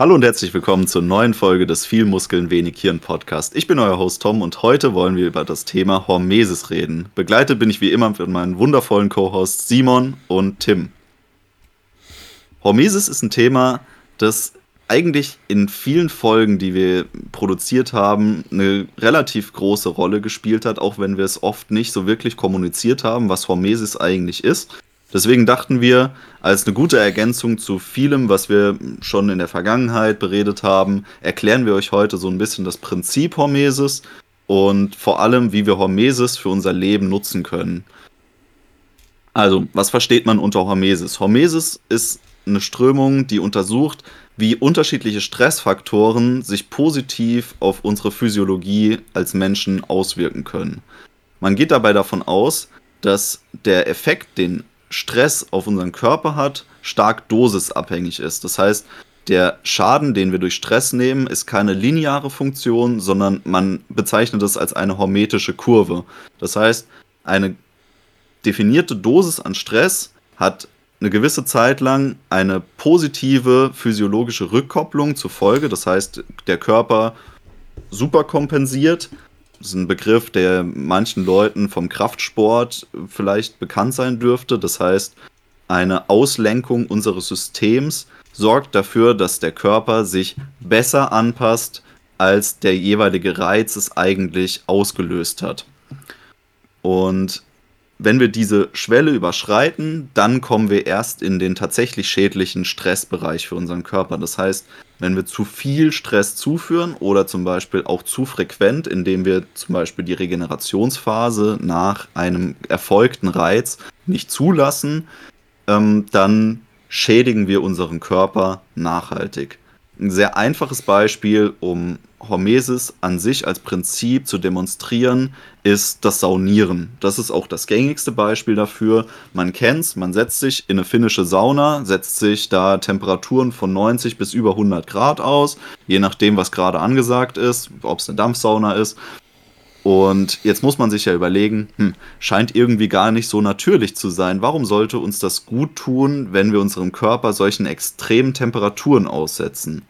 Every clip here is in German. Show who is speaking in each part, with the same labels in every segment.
Speaker 1: Hallo und herzlich willkommen zur neuen Folge des Viel Muskeln, wenig Hirn Podcast. Ich bin euer Host Tom und heute wollen wir über das Thema Hormesis reden. Begleitet bin ich wie immer mit meinen wundervollen Co-Hosts Simon und Tim. Hormesis ist ein Thema, das eigentlich in vielen Folgen, die wir produziert haben, eine relativ große Rolle gespielt hat, auch wenn wir es oft nicht so wirklich kommuniziert haben, was Hormesis eigentlich ist. Deswegen dachten wir, als eine gute Ergänzung zu vielem, was wir schon in der Vergangenheit beredet haben, erklären wir euch heute so ein bisschen das Prinzip Hormesis und vor allem, wie wir Hormesis für unser Leben nutzen können. Also, was versteht man unter Hormesis? Hormesis ist eine Strömung, die untersucht, wie unterschiedliche Stressfaktoren sich positiv auf unsere Physiologie als Menschen auswirken können. Man geht dabei davon aus, dass der Effekt, den Stress auf unseren Körper hat, stark dosisabhängig ist. Das heißt, der Schaden, den wir durch Stress nehmen, ist keine lineare Funktion, sondern man bezeichnet es als eine hormetische Kurve. Das heißt, eine definierte Dosis an Stress hat eine gewisse Zeit lang eine positive physiologische Rückkopplung zur Folge. Das heißt, der Körper superkompensiert ist ein Begriff, der manchen Leuten vom Kraftsport vielleicht bekannt sein dürfte. Das heißt, eine Auslenkung unseres Systems sorgt dafür, dass der Körper sich besser anpasst, als der jeweilige Reiz es eigentlich ausgelöst hat. Und wenn wir diese Schwelle überschreiten, dann kommen wir erst in den tatsächlich schädlichen Stressbereich für unseren Körper. Das heißt, wenn wir zu viel Stress zuführen oder zum Beispiel auch zu frequent, indem wir zum Beispiel die Regenerationsphase nach einem erfolgten Reiz nicht zulassen, ähm, dann schädigen wir unseren Körper nachhaltig. Ein sehr einfaches Beispiel, um Hormesis an sich als Prinzip zu demonstrieren, ist das Saunieren. Das ist auch das gängigste Beispiel dafür. Man kennt es, man setzt sich in eine finnische Sauna, setzt sich da Temperaturen von 90 bis über 100 Grad aus, je nachdem, was gerade angesagt ist, ob es eine Dampfsauna ist. Und jetzt muss man sich ja überlegen, hm, scheint irgendwie gar nicht so natürlich zu sein. Warum sollte uns das gut tun, wenn wir unserem Körper solchen extremen Temperaturen aussetzen?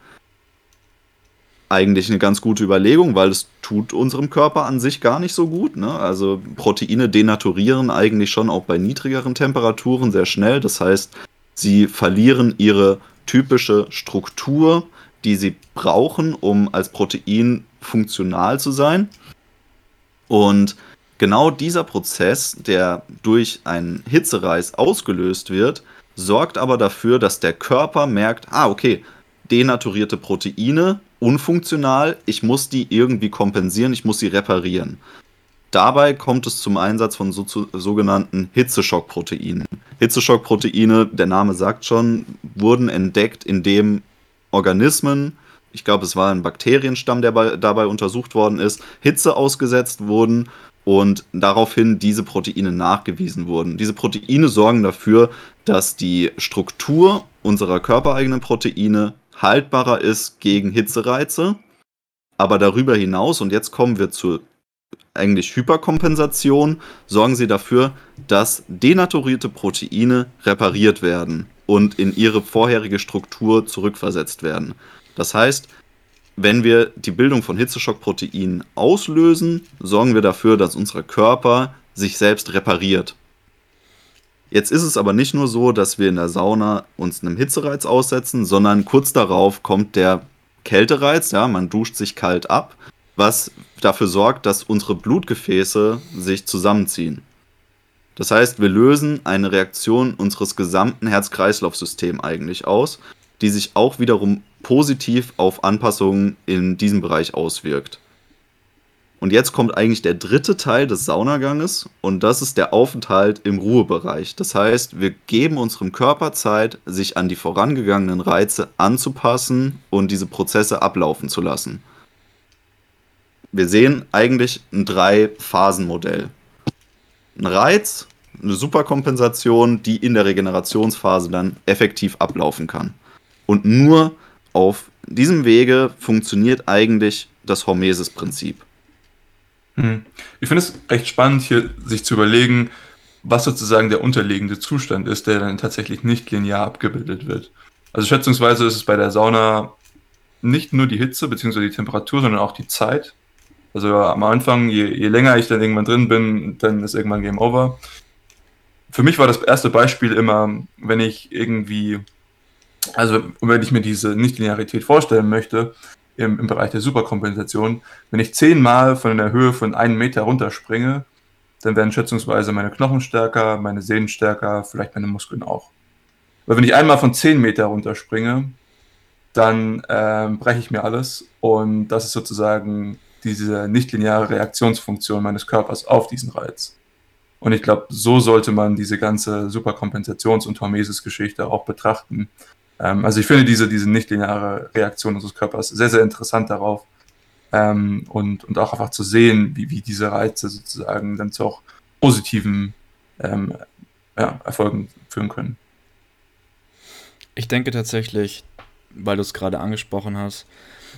Speaker 1: eigentlich eine ganz gute Überlegung, weil es tut unserem Körper an sich gar nicht so gut. Ne? Also Proteine denaturieren eigentlich schon auch bei niedrigeren Temperaturen sehr schnell. Das heißt, sie verlieren ihre typische Struktur, die sie brauchen, um als Protein funktional zu sein. Und genau dieser Prozess, der durch einen Hitzereiz ausgelöst wird, sorgt aber dafür, dass der Körper merkt, ah, okay, denaturierte Proteine unfunktional, ich muss die irgendwie kompensieren, ich muss sie reparieren. Dabei kommt es zum Einsatz von so, sogenannten Hitzeschockproteinen. Hitzeschockproteine, der Name sagt schon, wurden entdeckt, indem Organismen, ich glaube es war ein Bakterienstamm, der bei, dabei untersucht worden ist, Hitze ausgesetzt wurden und daraufhin diese Proteine nachgewiesen wurden. Diese Proteine sorgen dafür, dass die Struktur unserer körpereigenen Proteine haltbarer ist gegen Hitzereize. Aber darüber hinaus, und jetzt kommen wir zur eigentlich Hyperkompensation, sorgen sie dafür, dass denaturierte Proteine repariert werden und in ihre vorherige Struktur zurückversetzt werden. Das heißt, wenn wir die Bildung von Hitzeschockproteinen auslösen, sorgen wir dafür, dass unser Körper sich selbst repariert. Jetzt ist es aber nicht nur so, dass wir in der Sauna uns einem Hitzereiz aussetzen, sondern kurz darauf kommt der Kältereiz, ja, man duscht sich kalt ab, was dafür sorgt, dass unsere Blutgefäße sich zusammenziehen. Das heißt, wir lösen eine Reaktion unseres gesamten Herz-Kreislauf-Systems eigentlich aus, die sich auch wiederum positiv auf Anpassungen in diesem Bereich auswirkt. Und jetzt kommt eigentlich der dritte Teil des Saunaganges und das ist der Aufenthalt im Ruhebereich. Das heißt, wir geben unserem Körper Zeit, sich an die vorangegangenen Reize anzupassen und diese Prozesse ablaufen zu lassen. Wir sehen eigentlich ein Drei-Phasen-Modell. Ein Reiz, eine Superkompensation, die in der Regenerationsphase dann effektiv ablaufen kann. Und nur auf diesem Wege funktioniert eigentlich das Hormesis-Prinzip.
Speaker 2: Hm. Ich finde es recht spannend, hier sich zu überlegen, was sozusagen der unterliegende Zustand ist, der dann tatsächlich nicht linear abgebildet wird. Also schätzungsweise ist es bei der Sauna nicht nur die Hitze bzw. die Temperatur, sondern auch die Zeit. Also am Anfang, je, je länger ich dann irgendwann drin bin, dann ist irgendwann Game Over. Für mich war das erste Beispiel immer, wenn ich irgendwie, also wenn ich mir diese Nichtlinearität vorstellen möchte, im, im Bereich der Superkompensation, wenn ich zehnmal von der Höhe von einem Meter runterspringe, dann werden schätzungsweise meine Knochen stärker, meine Sehnen stärker, vielleicht meine Muskeln auch. Weil wenn ich einmal von zehn Meter runterspringe, dann äh, breche ich mir alles und das ist sozusagen diese nichtlineare Reaktionsfunktion meines Körpers auf diesen Reiz. Und ich glaube, so sollte man diese ganze Superkompensations- und Hormesis-Geschichte auch betrachten. Ähm, also ich finde diese, diese nichtlineare Reaktion unseres Körpers sehr, sehr interessant darauf. Ähm, und, und auch einfach zu sehen, wie, wie diese Reize sozusagen dann zu auch positiven ähm, ja, Erfolgen führen können.
Speaker 3: Ich denke tatsächlich, weil du es gerade angesprochen hast,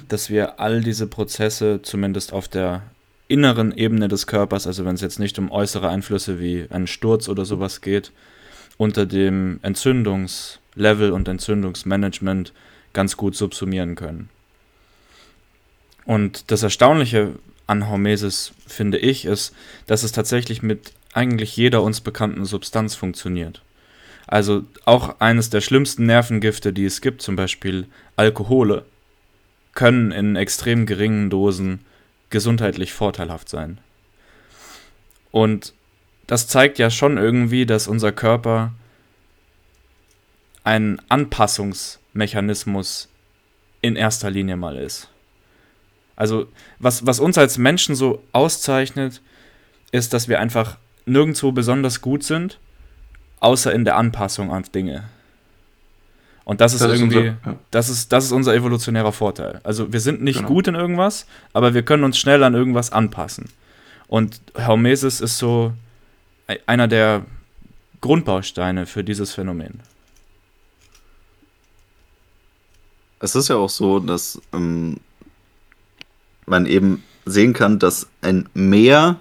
Speaker 3: dass wir all diese Prozesse zumindest auf der inneren Ebene des Körpers, also wenn es jetzt nicht um äußere Einflüsse wie einen Sturz oder sowas geht, unter dem Entzündungslevel und Entzündungsmanagement ganz gut subsumieren können. Und das Erstaunliche an Hormesis, finde ich, ist, dass es tatsächlich mit eigentlich jeder uns bekannten Substanz funktioniert. Also auch eines der schlimmsten Nervengifte, die es gibt, zum Beispiel Alkohole, können in extrem geringen Dosen gesundheitlich vorteilhaft sein. Und das zeigt ja schon irgendwie, dass unser Körper ein Anpassungsmechanismus in erster Linie mal ist. Also was, was uns als Menschen so auszeichnet, ist, dass wir einfach nirgendwo besonders gut sind, außer in der Anpassung an Dinge. Und das ist das irgendwie, ist unser, ja. das, ist, das ist unser evolutionärer Vorteil. Also wir sind nicht genau. gut in irgendwas, aber wir können uns schnell an irgendwas anpassen. Und Hormesis ist so einer der Grundbausteine für dieses Phänomen.
Speaker 1: Es ist ja auch so, dass ähm, man eben sehen kann, dass ein Mehr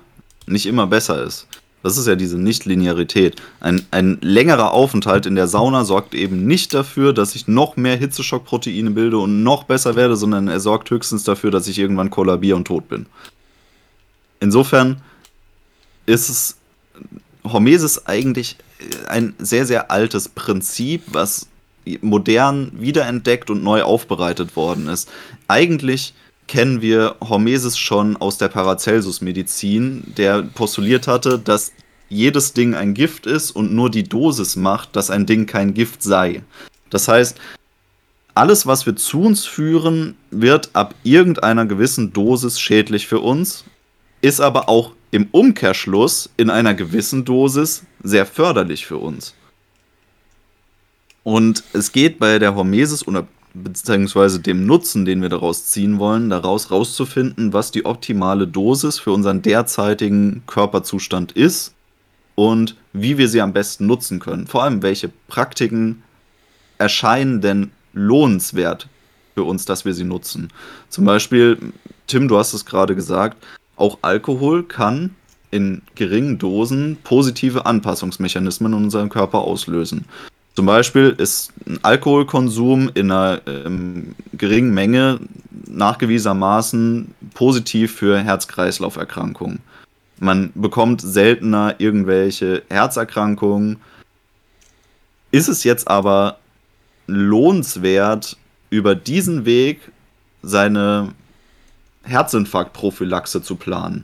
Speaker 1: nicht immer besser ist. Das ist ja diese Nichtlinearität. Ein, ein längerer Aufenthalt in der Sauna sorgt eben nicht dafür, dass ich noch mehr Hitzeschockproteine bilde und noch besser werde, sondern er sorgt höchstens dafür, dass ich irgendwann kollabiere und tot bin. Insofern ist es Hormesis eigentlich ein sehr, sehr altes Prinzip, was modern wiederentdeckt und neu aufbereitet worden ist. Eigentlich kennen wir Hormesis schon aus der Paracelsus-Medizin, der postuliert hatte, dass jedes Ding ein Gift ist und nur die Dosis macht, dass ein Ding kein Gift sei. Das heißt, alles, was wir zu uns führen, wird ab irgendeiner gewissen Dosis schädlich für uns, ist aber auch im Umkehrschluss in einer gewissen Dosis sehr förderlich für uns. Und es geht bei der Hormesis beziehungsweise dem Nutzen, den wir daraus ziehen wollen, daraus rauszufinden, was die optimale Dosis für unseren derzeitigen Körperzustand ist und wie wir sie am besten nutzen können. Vor allem, welche Praktiken erscheinen denn lohnenswert für uns, dass wir sie nutzen. Zum Beispiel, Tim, du hast es gerade gesagt, auch Alkohol kann in geringen Dosen positive Anpassungsmechanismen in unserem Körper auslösen. Zum Beispiel ist ein Alkoholkonsum in einer ähm, geringen Menge nachgewiesenermaßen positiv für Herz-Kreislauf-Erkrankungen. Man bekommt seltener irgendwelche Herzerkrankungen. Ist es jetzt aber lohnenswert, über diesen Weg seine Herzinfarktprophylaxe zu planen?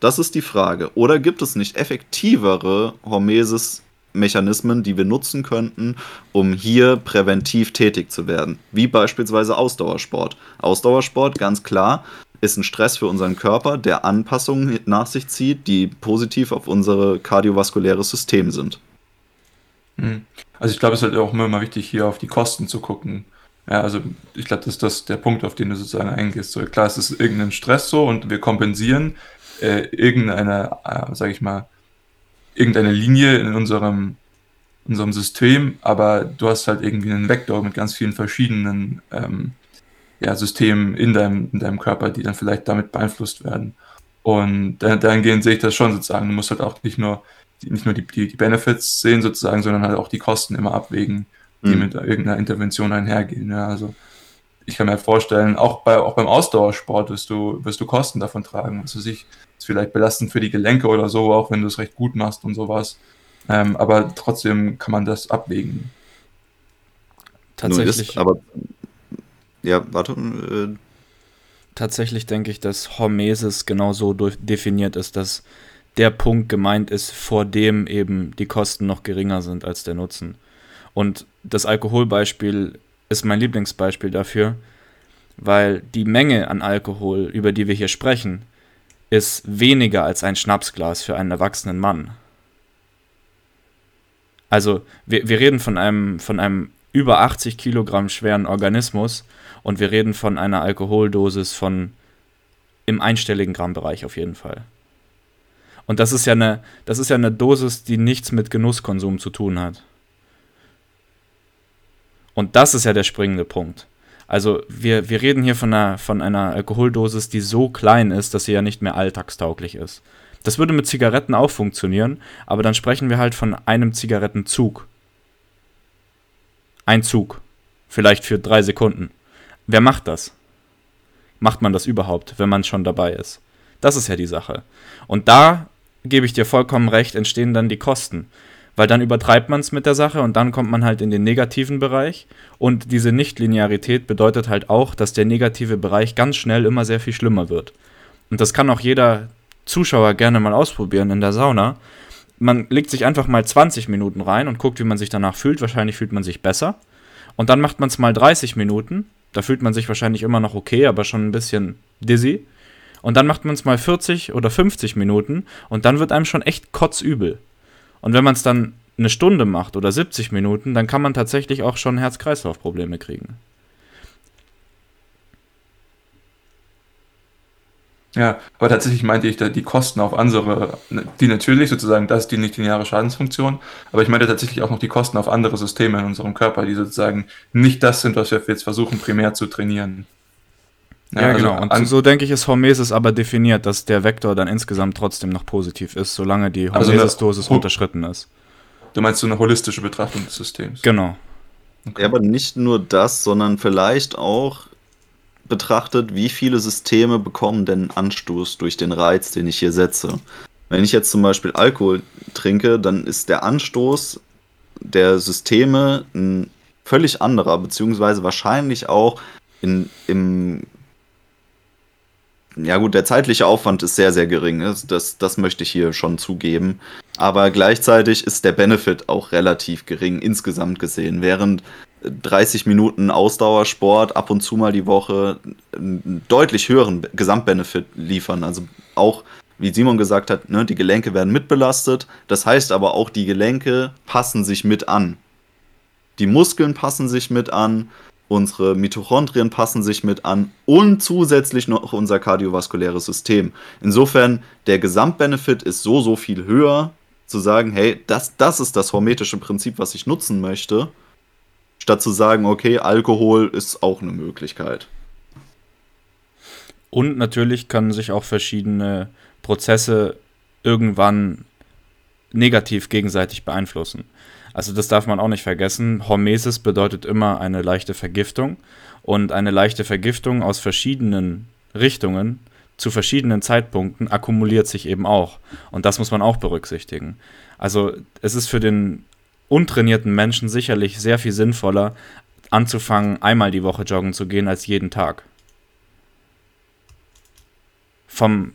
Speaker 1: Das ist die Frage. Oder gibt es nicht effektivere Hormesis Mechanismen, die wir nutzen könnten, um hier präventiv tätig zu werden. Wie beispielsweise Ausdauersport. Ausdauersport, ganz klar, ist ein Stress für unseren Körper, der Anpassungen nach sich zieht, die positiv auf unser kardiovaskuläres System sind.
Speaker 2: Hm. Also ich glaube, es ist halt auch immer wichtig, hier auf die Kosten zu gucken. Ja, also ich glaube, das ist das der Punkt, auf den du sozusagen eingehst. So, klar, es ist irgendein Stress so und wir kompensieren äh, irgendeine, äh, sage ich mal, irgendeine Linie in unserem, unserem System, aber du hast halt irgendwie einen Vektor mit ganz vielen verschiedenen ähm, ja, Systemen in deinem, in deinem Körper, die dann vielleicht damit beeinflusst werden. Und dahingehend sehe ich das schon sozusagen. Du musst halt auch nicht nur, nicht nur die, die, die Benefits sehen sozusagen, sondern halt auch die Kosten immer abwägen, die mhm. mit irgendeiner Intervention einhergehen. Ja, also ich kann mir vorstellen, auch, bei, auch beim Ausdauersport wirst du, wirst du Kosten davon tragen. Also sich ist vielleicht belastend für die Gelenke oder so, auch wenn du es recht gut machst und sowas. Ähm, aber trotzdem kann man das abwägen.
Speaker 1: Tatsächlich. Ist, aber ja, warte. Äh,
Speaker 3: Tatsächlich denke ich, dass Hormesis genau so definiert ist, dass der Punkt gemeint ist, vor dem eben die Kosten noch geringer sind als der Nutzen. Und das Alkoholbeispiel ist mein Lieblingsbeispiel dafür, weil die Menge an Alkohol, über die wir hier sprechen, ist weniger als ein Schnapsglas für einen erwachsenen Mann. Also wir, wir reden von einem, von einem über 80 Kilogramm schweren Organismus und wir reden von einer Alkoholdosis von im einstelligen Grammbereich auf jeden Fall. Und das ist ja eine, das ist ja eine Dosis, die nichts mit Genusskonsum zu tun hat. Und das ist ja der springende Punkt. Also wir, wir reden hier von einer, von einer Alkoholdosis, die so klein ist, dass sie ja nicht mehr alltagstauglich ist. Das würde mit Zigaretten auch funktionieren, aber dann sprechen wir halt von einem Zigarettenzug. Ein Zug. Vielleicht für drei Sekunden. Wer macht das? Macht man das überhaupt, wenn man schon dabei ist? Das ist ja die Sache. Und da gebe ich dir vollkommen recht, entstehen dann die Kosten weil dann übertreibt man es mit der Sache und dann kommt man halt in den negativen Bereich. Und diese Nichtlinearität bedeutet halt auch, dass der negative Bereich ganz schnell immer sehr viel schlimmer wird. Und das kann auch jeder Zuschauer gerne mal ausprobieren in der Sauna. Man legt sich einfach mal 20 Minuten rein und guckt, wie man sich danach fühlt. Wahrscheinlich fühlt man sich besser. Und dann macht man es mal 30 Minuten. Da fühlt man sich wahrscheinlich immer noch okay, aber schon ein bisschen dizzy. Und dann macht man es mal 40 oder 50 Minuten und dann wird einem schon echt kotzübel. Und wenn man es dann eine Stunde macht oder 70 Minuten, dann kann man tatsächlich auch schon Herz-Kreislauf-Probleme kriegen.
Speaker 2: Ja, aber tatsächlich meinte ich da die Kosten auf andere, die natürlich sozusagen, das ist die nicht-lineare Schadensfunktion, aber ich meinte tatsächlich auch noch die Kosten auf andere Systeme in unserem Körper, die sozusagen nicht das sind, was wir jetzt versuchen, primär zu trainieren.
Speaker 3: Ja, ja also genau. Und so denke ich, ist Hormesis aber definiert, dass der Vektor dann insgesamt trotzdem noch positiv ist, solange die Hormesis-Dosis also unterschritten ist.
Speaker 2: Du meinst so eine holistische Betrachtung des Systems?
Speaker 3: Genau.
Speaker 1: Okay. Ja, aber nicht nur das, sondern vielleicht auch betrachtet, wie viele Systeme bekommen denn Anstoß durch den Reiz, den ich hier setze. Wenn ich jetzt zum Beispiel Alkohol trinke, dann ist der Anstoß der Systeme ein völlig anderer, beziehungsweise wahrscheinlich auch in, im ja gut, der zeitliche Aufwand ist sehr, sehr gering. Ne? Das, das möchte ich hier schon zugeben. Aber gleichzeitig ist der Benefit auch relativ gering insgesamt gesehen. Während 30 Minuten Ausdauersport ab und zu mal die Woche einen deutlich höheren Gesamtbenefit liefern. Also auch, wie Simon gesagt hat, ne, die Gelenke werden mitbelastet. Das heißt aber auch, die Gelenke passen sich mit an. Die Muskeln passen sich mit an unsere Mitochondrien passen sich mit an und zusätzlich noch unser kardiovaskuläres System. Insofern, der Gesamtbenefit ist so, so viel höher, zu sagen, hey, das, das ist das hormetische Prinzip, was ich nutzen möchte, statt zu sagen, okay, Alkohol ist auch eine Möglichkeit.
Speaker 3: Und natürlich können sich auch verschiedene Prozesse irgendwann negativ gegenseitig beeinflussen. Also das darf man auch nicht vergessen. Hormesis bedeutet immer eine leichte Vergiftung und eine leichte Vergiftung aus verschiedenen Richtungen zu verschiedenen Zeitpunkten akkumuliert sich eben auch. Und das muss man auch berücksichtigen. Also es ist für den untrainierten Menschen sicherlich sehr viel sinnvoller, anzufangen, einmal die Woche joggen zu gehen, als jeden Tag. Vom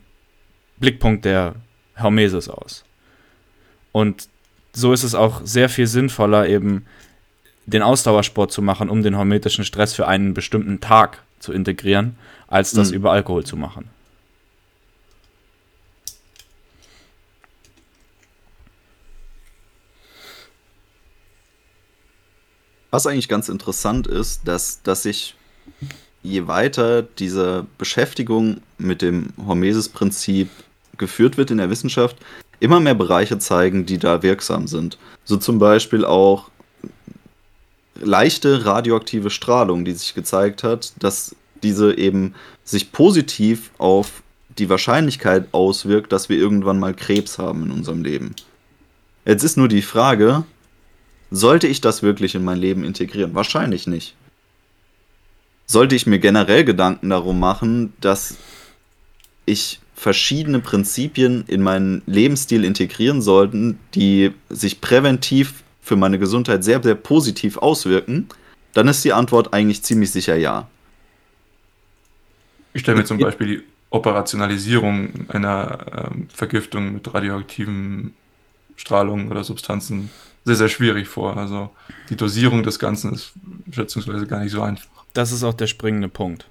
Speaker 3: Blickpunkt der Hormesis aus. Und so ist es auch sehr viel sinnvoller, eben den Ausdauersport zu machen, um den hormetischen Stress für einen bestimmten Tag zu integrieren, als das mhm. über Alkohol zu machen.
Speaker 1: Was eigentlich ganz interessant ist, dass, dass sich je weiter diese Beschäftigung mit dem Hormesis-Prinzip geführt wird in der Wissenschaft, immer mehr Bereiche zeigen, die da wirksam sind. So zum Beispiel auch leichte radioaktive Strahlung, die sich gezeigt hat, dass diese eben sich positiv auf die Wahrscheinlichkeit auswirkt, dass wir irgendwann mal Krebs haben in unserem Leben. Jetzt ist nur die Frage, sollte ich das wirklich in mein Leben integrieren? Wahrscheinlich nicht. sollte ich mir generell Gedanken darum machen, dass ich verschiedene Prinzipien in meinen Lebensstil integrieren sollten, die sich präventiv für meine Gesundheit sehr, sehr positiv auswirken, dann ist die Antwort eigentlich ziemlich sicher ja.
Speaker 2: Ich stelle mir zum Beispiel die Operationalisierung einer ähm, Vergiftung mit radioaktiven Strahlungen oder Substanzen sehr, sehr schwierig vor. Also die Dosierung des Ganzen ist schätzungsweise gar nicht so einfach.
Speaker 3: Das ist auch der springende Punkt.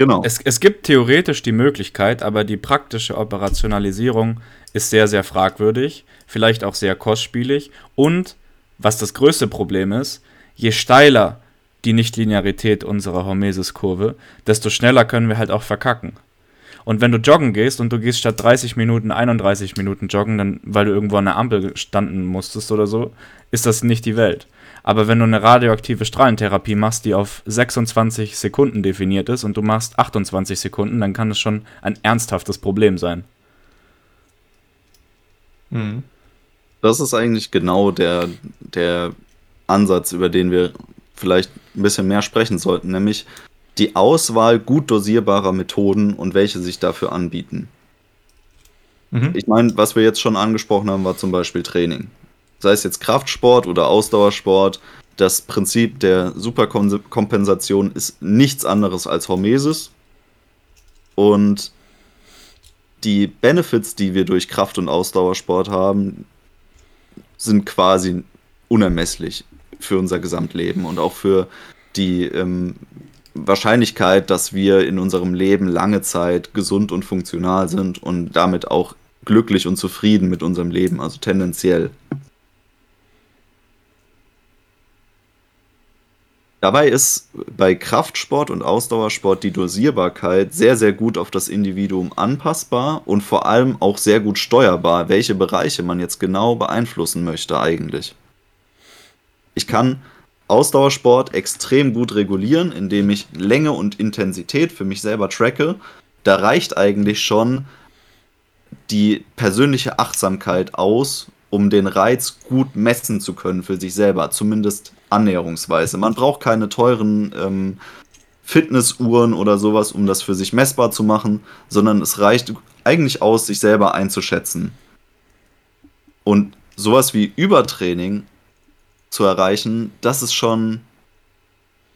Speaker 1: Genau.
Speaker 3: Es, es gibt theoretisch die Möglichkeit, aber die praktische Operationalisierung ist sehr, sehr fragwürdig, vielleicht auch sehr kostspielig. Und was das größte Problem ist, je steiler die Nichtlinearität unserer Hormesis-Kurve, desto schneller können wir halt auch verkacken. Und wenn du joggen gehst und du gehst statt 30 Minuten 31 Minuten joggen, dann, weil du irgendwo an der Ampel standen musstest oder so, ist das nicht die Welt. Aber wenn du eine radioaktive Strahlentherapie machst, die auf 26 Sekunden definiert ist und du machst 28 Sekunden, dann kann es schon ein ernsthaftes Problem sein.
Speaker 1: Mhm. Das ist eigentlich genau der, der Ansatz, über den wir vielleicht ein bisschen mehr sprechen sollten, nämlich die Auswahl gut dosierbarer Methoden und welche sich dafür anbieten. Mhm. Ich meine, was wir jetzt schon angesprochen haben, war zum Beispiel Training. Sei es jetzt Kraftsport oder Ausdauersport, das Prinzip der Superkompensation ist nichts anderes als Hormesis. Und die Benefits, die wir durch Kraft- und Ausdauersport haben, sind quasi unermesslich für unser Gesamtleben und auch für die ähm, Wahrscheinlichkeit, dass wir in unserem Leben lange Zeit gesund und funktional sind und damit auch glücklich und zufrieden mit unserem Leben, also tendenziell. Dabei ist bei Kraftsport und Ausdauersport die Dosierbarkeit sehr, sehr gut auf das Individuum anpassbar und vor allem auch sehr gut steuerbar, welche Bereiche man jetzt genau beeinflussen möchte eigentlich. Ich kann Ausdauersport extrem gut regulieren, indem ich Länge und Intensität für mich selber tracke. Da reicht eigentlich schon die persönliche Achtsamkeit aus, um den Reiz gut messen zu können für sich selber, zumindest annäherungsweise. Man braucht keine teuren ähm, Fitnessuhren oder sowas, um das für sich messbar zu machen, sondern es reicht eigentlich aus, sich selber einzuschätzen. Und sowas wie Übertraining zu erreichen, das ist schon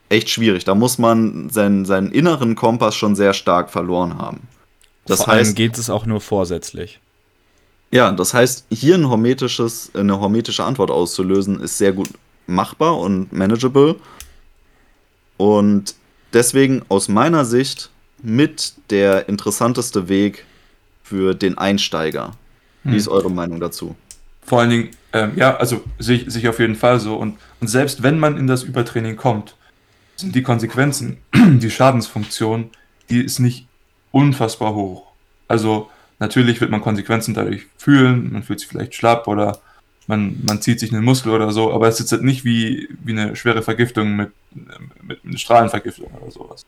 Speaker 1: echt schwierig. Da muss man seinen, seinen inneren Kompass schon sehr stark verloren haben.
Speaker 3: Das Vor heißt, allem geht es auch nur vorsätzlich.
Speaker 1: Ja, das heißt, hier ein hormetisches, eine hormetische Antwort auszulösen, ist sehr gut machbar und manageable. Und deswegen aus meiner Sicht mit der interessanteste Weg für den Einsteiger. Hm. Wie ist eure Meinung dazu?
Speaker 2: Vor allen Dingen, ähm, ja, also sehe ich, sehe auf jeden Fall so. Und, und selbst wenn man in das Übertraining kommt, sind die Konsequenzen, die Schadensfunktion, die ist nicht unfassbar hoch. Also natürlich wird man Konsequenzen dadurch fühlen, man fühlt sich vielleicht schlapp oder man, man zieht sich einen Muskel oder so, aber es ist jetzt nicht wie, wie eine schwere Vergiftung mit, mit, mit Strahlenvergiftung oder sowas.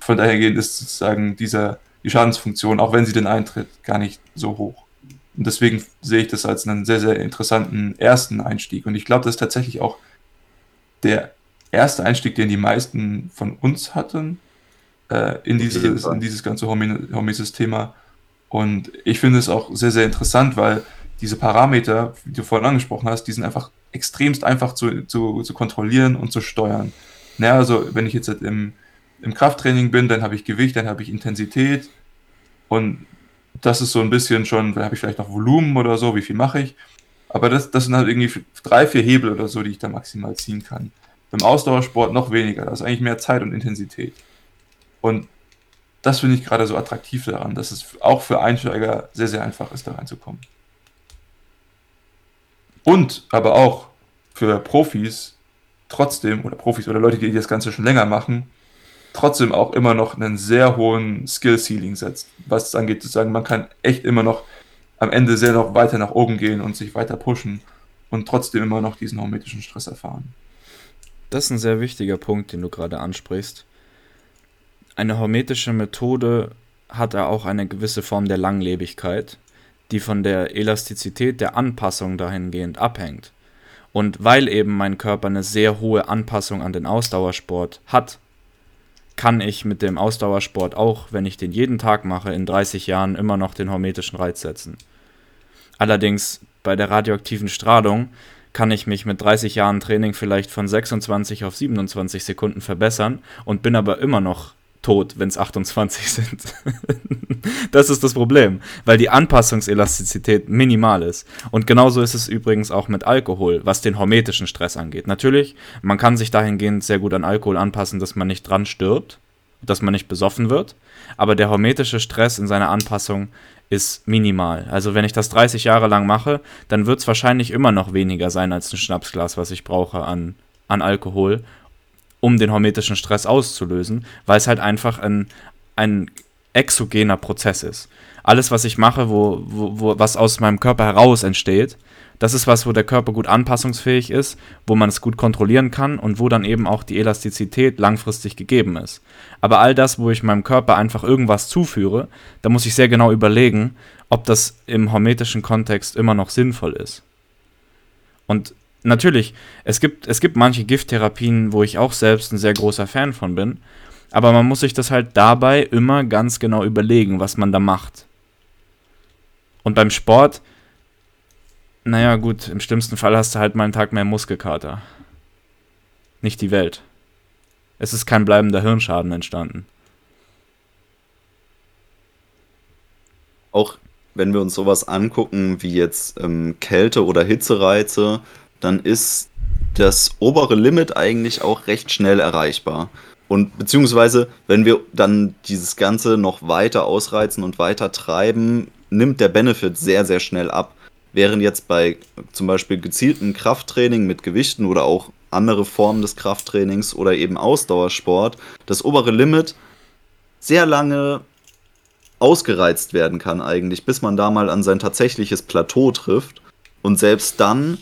Speaker 2: Von daher geht ist sozusagen dieser, die Schadensfunktion, auch wenn sie denn eintritt, gar nicht so hoch. Und deswegen sehe ich das als einen sehr, sehr interessanten ersten Einstieg. Und ich glaube, das ist tatsächlich auch der erste Einstieg, den die meisten von uns hatten äh, in, dieses, in dieses ganze Hormesis-Thema. Und ich finde es auch sehr, sehr interessant, weil diese Parameter, die du vorhin angesprochen hast, die sind einfach extremst einfach zu, zu, zu kontrollieren und zu steuern. Naja, also wenn ich jetzt im, im Krafttraining bin, dann habe ich Gewicht, dann habe ich Intensität und das ist so ein bisschen schon, da habe ich vielleicht noch Volumen oder so, wie viel mache ich. Aber das, das sind halt irgendwie drei, vier Hebel oder so, die ich da maximal ziehen kann. Beim Ausdauersport noch weniger. Das ist eigentlich mehr Zeit und Intensität. Und das finde ich gerade so attraktiv daran, dass es auch für Einsteiger sehr, sehr einfach ist, da reinzukommen. Und aber auch für Profis trotzdem, oder Profis oder Leute, die das Ganze schon länger machen, trotzdem auch immer noch einen sehr hohen Skill-Ceiling setzt, was es angeht, zu sagen, man kann echt immer noch am Ende sehr noch weiter nach oben gehen und sich weiter pushen und trotzdem immer noch diesen hormetischen Stress erfahren.
Speaker 3: Das ist ein sehr wichtiger Punkt, den du gerade ansprichst. Eine hormetische Methode hat ja auch eine gewisse Form der Langlebigkeit, die von der Elastizität der Anpassung dahingehend abhängt. Und weil eben mein Körper eine sehr hohe Anpassung an den Ausdauersport hat, kann ich mit dem Ausdauersport auch, wenn ich den jeden Tag mache, in 30 Jahren immer noch den hormetischen Reiz setzen. Allerdings bei der radioaktiven Strahlung kann ich mich mit 30 Jahren Training vielleicht von 26 auf 27 Sekunden verbessern und bin aber immer noch tot, wenn es 28 sind. das ist das Problem, weil die Anpassungselastizität minimal ist. Und genauso ist es übrigens auch mit Alkohol, was den hormetischen Stress angeht. Natürlich, man kann sich dahingehend sehr gut an Alkohol anpassen, dass man nicht dran stirbt, dass man nicht besoffen wird, aber der hormetische Stress in seiner Anpassung ist minimal. Also wenn ich das 30 Jahre lang mache, dann wird es wahrscheinlich immer noch weniger sein als ein Schnapsglas, was ich brauche an, an Alkohol um den hormetischen Stress auszulösen, weil es halt einfach ein, ein exogener Prozess ist. Alles, was ich mache, wo, wo, wo, was aus meinem Körper heraus entsteht, das ist was, wo der Körper gut anpassungsfähig ist, wo man es gut kontrollieren kann und wo dann eben auch die Elastizität langfristig gegeben ist. Aber all das, wo ich meinem Körper einfach irgendwas zuführe, da muss ich sehr genau überlegen, ob das im hormetischen Kontext immer noch sinnvoll ist. Und natürlich, es gibt, es gibt manche Gifttherapien, wo ich auch selbst ein sehr großer Fan von bin. Aber man muss sich das halt dabei immer ganz genau überlegen, was man da macht. Und beim Sport, naja, gut, im schlimmsten Fall hast du halt mal einen Tag mehr Muskelkater. Nicht die Welt. Es ist kein bleibender Hirnschaden entstanden.
Speaker 1: Auch wenn wir uns sowas angucken wie jetzt ähm, Kälte- oder Hitzereize, dann ist das obere Limit eigentlich auch recht schnell erreichbar. Und beziehungsweise, wenn wir dann dieses Ganze noch weiter ausreizen und weiter treiben, nimmt der Benefit sehr, sehr schnell ab. Während jetzt bei zum Beispiel gezielten Krafttraining mit Gewichten oder auch andere Formen des Krafttrainings oder eben Ausdauersport das obere Limit sehr lange ausgereizt werden kann eigentlich, bis man da mal an sein tatsächliches Plateau trifft. Und selbst dann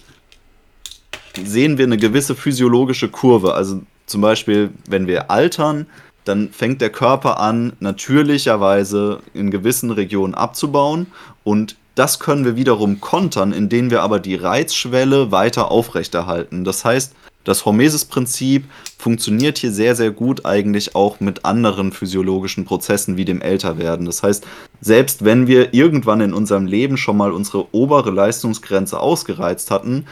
Speaker 1: sehen wir eine gewisse physiologische Kurve. Also zum Beispiel, wenn wir altern, dann fängt der Körper an, natürlicherweise in gewissen Regionen abzubauen. Und das können wir wiederum kontern, indem wir aber die Reizschwelle weiter aufrechterhalten. Das heißt, das Hormesis-Prinzip funktioniert hier sehr, sehr gut eigentlich auch mit anderen physiologischen Prozessen wie dem Älterwerden. Das heißt, selbst wenn wir irgendwann in unserem Leben schon mal unsere obere Leistungsgrenze ausgereizt hatten,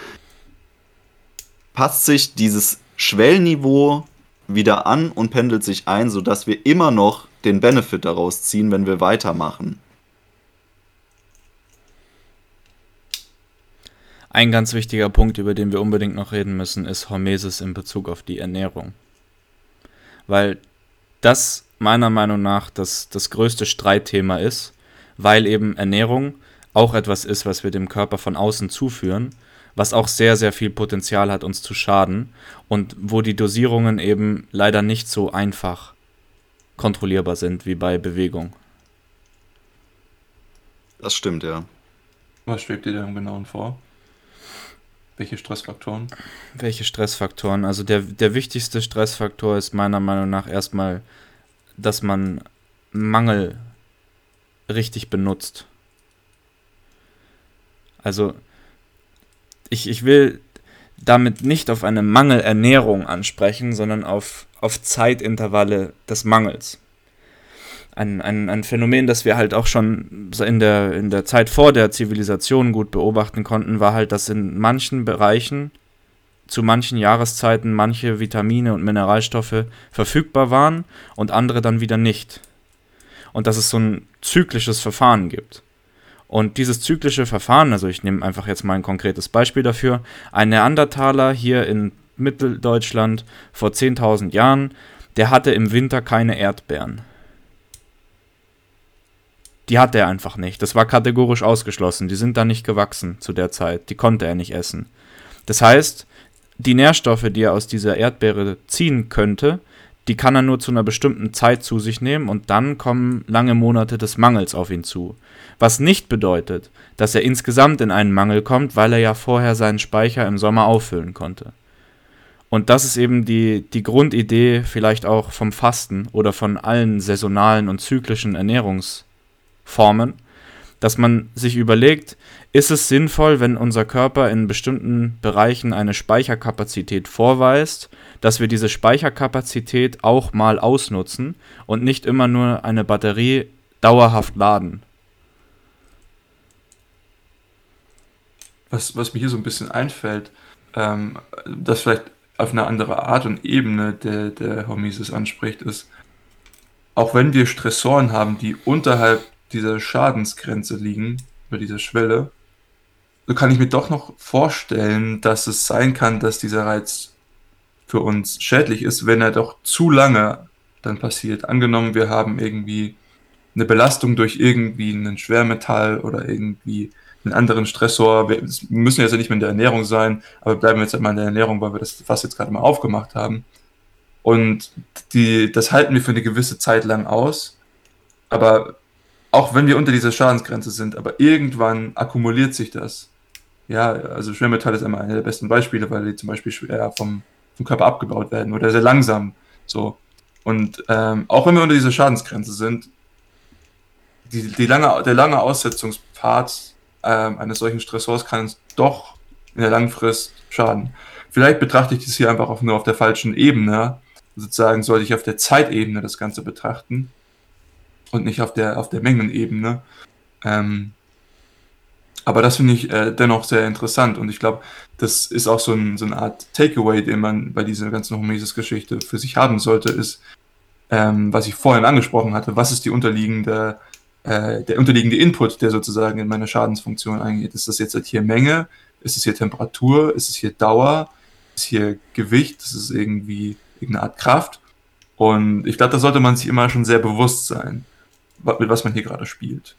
Speaker 1: passt sich dieses Schwellniveau wieder an und pendelt sich ein, sodass wir immer noch den Benefit daraus ziehen, wenn wir weitermachen.
Speaker 3: Ein ganz wichtiger Punkt, über den wir unbedingt noch reden müssen, ist Hormesis in Bezug auf die Ernährung. Weil das meiner Meinung nach das, das größte Streitthema ist, weil eben Ernährung auch etwas ist, was wir dem Körper von außen zuführen was auch sehr, sehr viel Potenzial hat, uns zu schaden und wo die Dosierungen eben leider nicht so einfach kontrollierbar sind wie bei Bewegung.
Speaker 1: Das stimmt, ja.
Speaker 2: Was schwebt dir da im Genauen vor? Welche Stressfaktoren?
Speaker 3: Welche Stressfaktoren? Also der, der wichtigste Stressfaktor ist meiner Meinung nach erstmal, dass man Mangel richtig benutzt. Also ich, ich will damit nicht auf eine Mangelernährung ansprechen, sondern auf, auf Zeitintervalle des Mangels. Ein, ein, ein Phänomen, das wir halt auch schon in der, in der Zeit vor der Zivilisation gut beobachten konnten, war halt, dass in manchen Bereichen zu manchen Jahreszeiten manche Vitamine und Mineralstoffe verfügbar waren und andere dann wieder nicht. Und dass es so ein zyklisches Verfahren gibt. Und dieses zyklische Verfahren, also ich nehme einfach jetzt mal ein konkretes Beispiel dafür, ein Neandertaler hier in Mitteldeutschland vor 10.000 Jahren, der hatte im Winter keine Erdbeeren. Die hatte er einfach nicht. Das war kategorisch ausgeschlossen. Die sind da nicht gewachsen zu der Zeit. Die konnte er nicht essen. Das heißt, die Nährstoffe, die er aus dieser Erdbeere ziehen könnte, die kann er nur zu einer bestimmten Zeit zu sich nehmen und dann kommen lange Monate des Mangels auf ihn zu. Was nicht bedeutet, dass er insgesamt in einen Mangel kommt, weil er ja vorher seinen Speicher im Sommer auffüllen konnte. Und das ist eben die, die Grundidee vielleicht auch vom Fasten oder von allen saisonalen und zyklischen Ernährungsformen, dass man sich überlegt, ist es sinnvoll, wenn unser Körper in bestimmten Bereichen eine Speicherkapazität vorweist, dass wir diese Speicherkapazität auch mal ausnutzen und nicht immer nur eine Batterie dauerhaft laden.
Speaker 2: Was, was mir hier so ein bisschen einfällt, ähm, das vielleicht auf eine andere Art und Ebene der, der Hormesis anspricht, ist, auch wenn wir Stressoren haben, die unterhalb dieser Schadensgrenze liegen, über dieser Schwelle, so kann ich mir doch noch vorstellen, dass es sein kann, dass dieser Reiz für uns schädlich ist, wenn er doch zu lange dann passiert. Angenommen, wir haben irgendwie eine Belastung durch irgendwie einen Schwermetall oder irgendwie einen anderen Stressor. Wir müssen jetzt ja nicht mehr in der Ernährung sein, aber bleiben jetzt einmal in der Ernährung, weil wir das fast jetzt gerade mal aufgemacht haben. Und die, das halten wir für eine gewisse Zeit lang aus. Aber auch wenn wir unter dieser Schadensgrenze sind, aber irgendwann akkumuliert sich das. Ja, also Schwermetall ist immer einer der besten Beispiele, weil die zum Beispiel schwer vom, vom Körper abgebaut werden oder sehr langsam. So. Und ähm, auch wenn wir unter dieser Schadensgrenze sind, die, die lange, der lange Aussetzungspfad ähm, eines solchen Stressors kann uns doch in der Langfrist schaden. Vielleicht betrachte ich das hier einfach auch nur auf der falschen Ebene. Sozusagen sollte ich auf der Zeitebene das Ganze betrachten und nicht auf der, auf der Mengenebene. Ähm, aber das finde ich äh, dennoch sehr interessant und ich glaube, das ist auch so, ein, so eine Art Takeaway, den man bei dieser ganzen Homesis-Geschichte für sich haben sollte, ist, ähm, was ich vorhin angesprochen hatte, was ist die unterliegende äh, der unterliegende Input, der sozusagen in meine Schadensfunktion eingeht. Ist das jetzt halt hier Menge? Ist es hier Temperatur? Ist es hier Dauer? Ist hier Gewicht? Ist es irgendwie irgendeine Art Kraft? Und ich glaube, da sollte man sich immer schon sehr bewusst sein, mit was man hier gerade spielt.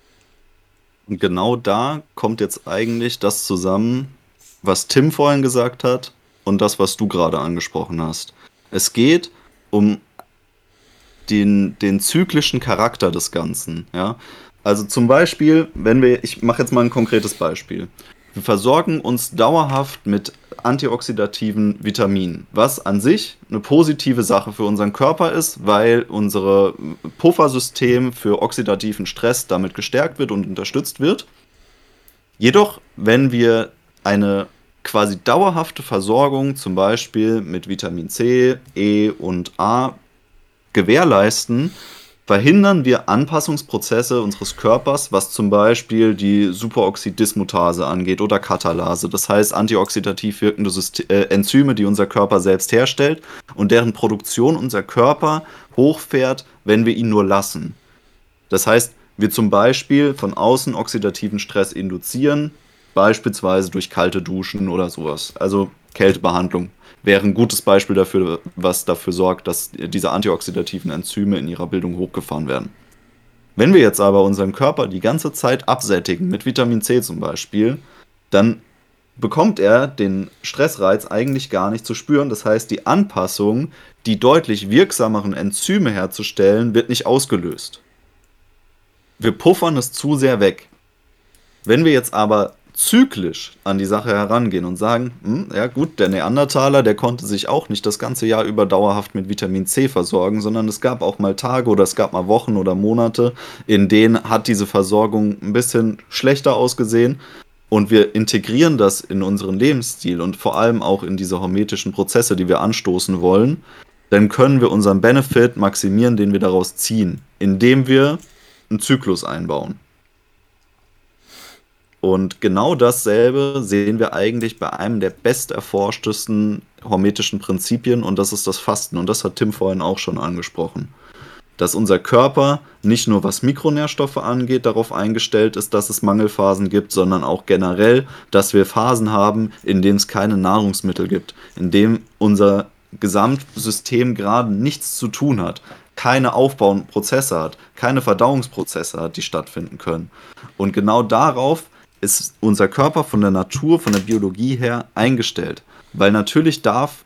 Speaker 1: Und genau da kommt jetzt eigentlich das zusammen, was Tim vorhin gesagt hat und das, was du gerade angesprochen hast. Es geht um den, den zyklischen Charakter des Ganzen. Ja? Also zum Beispiel, wenn wir, ich mache jetzt mal ein konkretes Beispiel. Wir versorgen uns dauerhaft mit antioxidativen Vitaminen, was an sich eine positive Sache für unseren Körper ist, weil unser Puffersystem für oxidativen Stress damit gestärkt wird und unterstützt wird. Jedoch, wenn wir eine quasi dauerhafte Versorgung zum Beispiel mit Vitamin C, E und A gewährleisten, verhindern wir Anpassungsprozesse unseres Körpers, was zum Beispiel die Superoxidismutase angeht oder Katalase. Das heißt antioxidativ wirkende äh, Enzyme, die unser Körper selbst herstellt und deren Produktion unser Körper hochfährt, wenn wir ihn nur lassen. Das heißt, wir zum Beispiel von außen oxidativen Stress induzieren, beispielsweise durch kalte Duschen oder sowas. Also Kältebehandlung wäre ein gutes Beispiel dafür, was dafür sorgt, dass diese antioxidativen Enzyme in ihrer Bildung hochgefahren werden. Wenn wir jetzt aber unseren Körper die ganze Zeit absättigen, mit Vitamin C zum Beispiel, dann bekommt er den Stressreiz eigentlich gar nicht zu spüren. Das heißt, die Anpassung, die deutlich wirksameren Enzyme herzustellen, wird nicht ausgelöst. Wir puffern es zu sehr weg. Wenn wir jetzt aber zyklisch an die Sache herangehen und sagen, hm, ja gut, der Neandertaler, der konnte sich auch nicht das ganze Jahr über dauerhaft mit Vitamin C versorgen, sondern es gab auch mal Tage oder es gab mal Wochen oder Monate, in denen hat diese Versorgung ein bisschen schlechter ausgesehen. Und wir integrieren das in unseren Lebensstil und vor allem auch in diese hormetischen Prozesse, die wir anstoßen wollen, dann können wir unseren Benefit maximieren, den wir daraus ziehen, indem wir einen Zyklus einbauen. Und genau dasselbe sehen wir eigentlich bei einem der besterforschtesten hormetischen Prinzipien und das ist das Fasten. Und das hat Tim vorhin auch schon angesprochen. Dass unser Körper nicht nur was Mikronährstoffe angeht, darauf eingestellt ist, dass es Mangelphasen gibt, sondern auch generell, dass wir Phasen haben, in denen es keine Nahrungsmittel gibt, in dem unser Gesamtsystem gerade nichts zu tun hat, keine aufbauenden Prozesse hat, keine Verdauungsprozesse hat, die stattfinden können. Und genau darauf ist unser Körper von der Natur, von der Biologie her eingestellt. Weil natürlich darf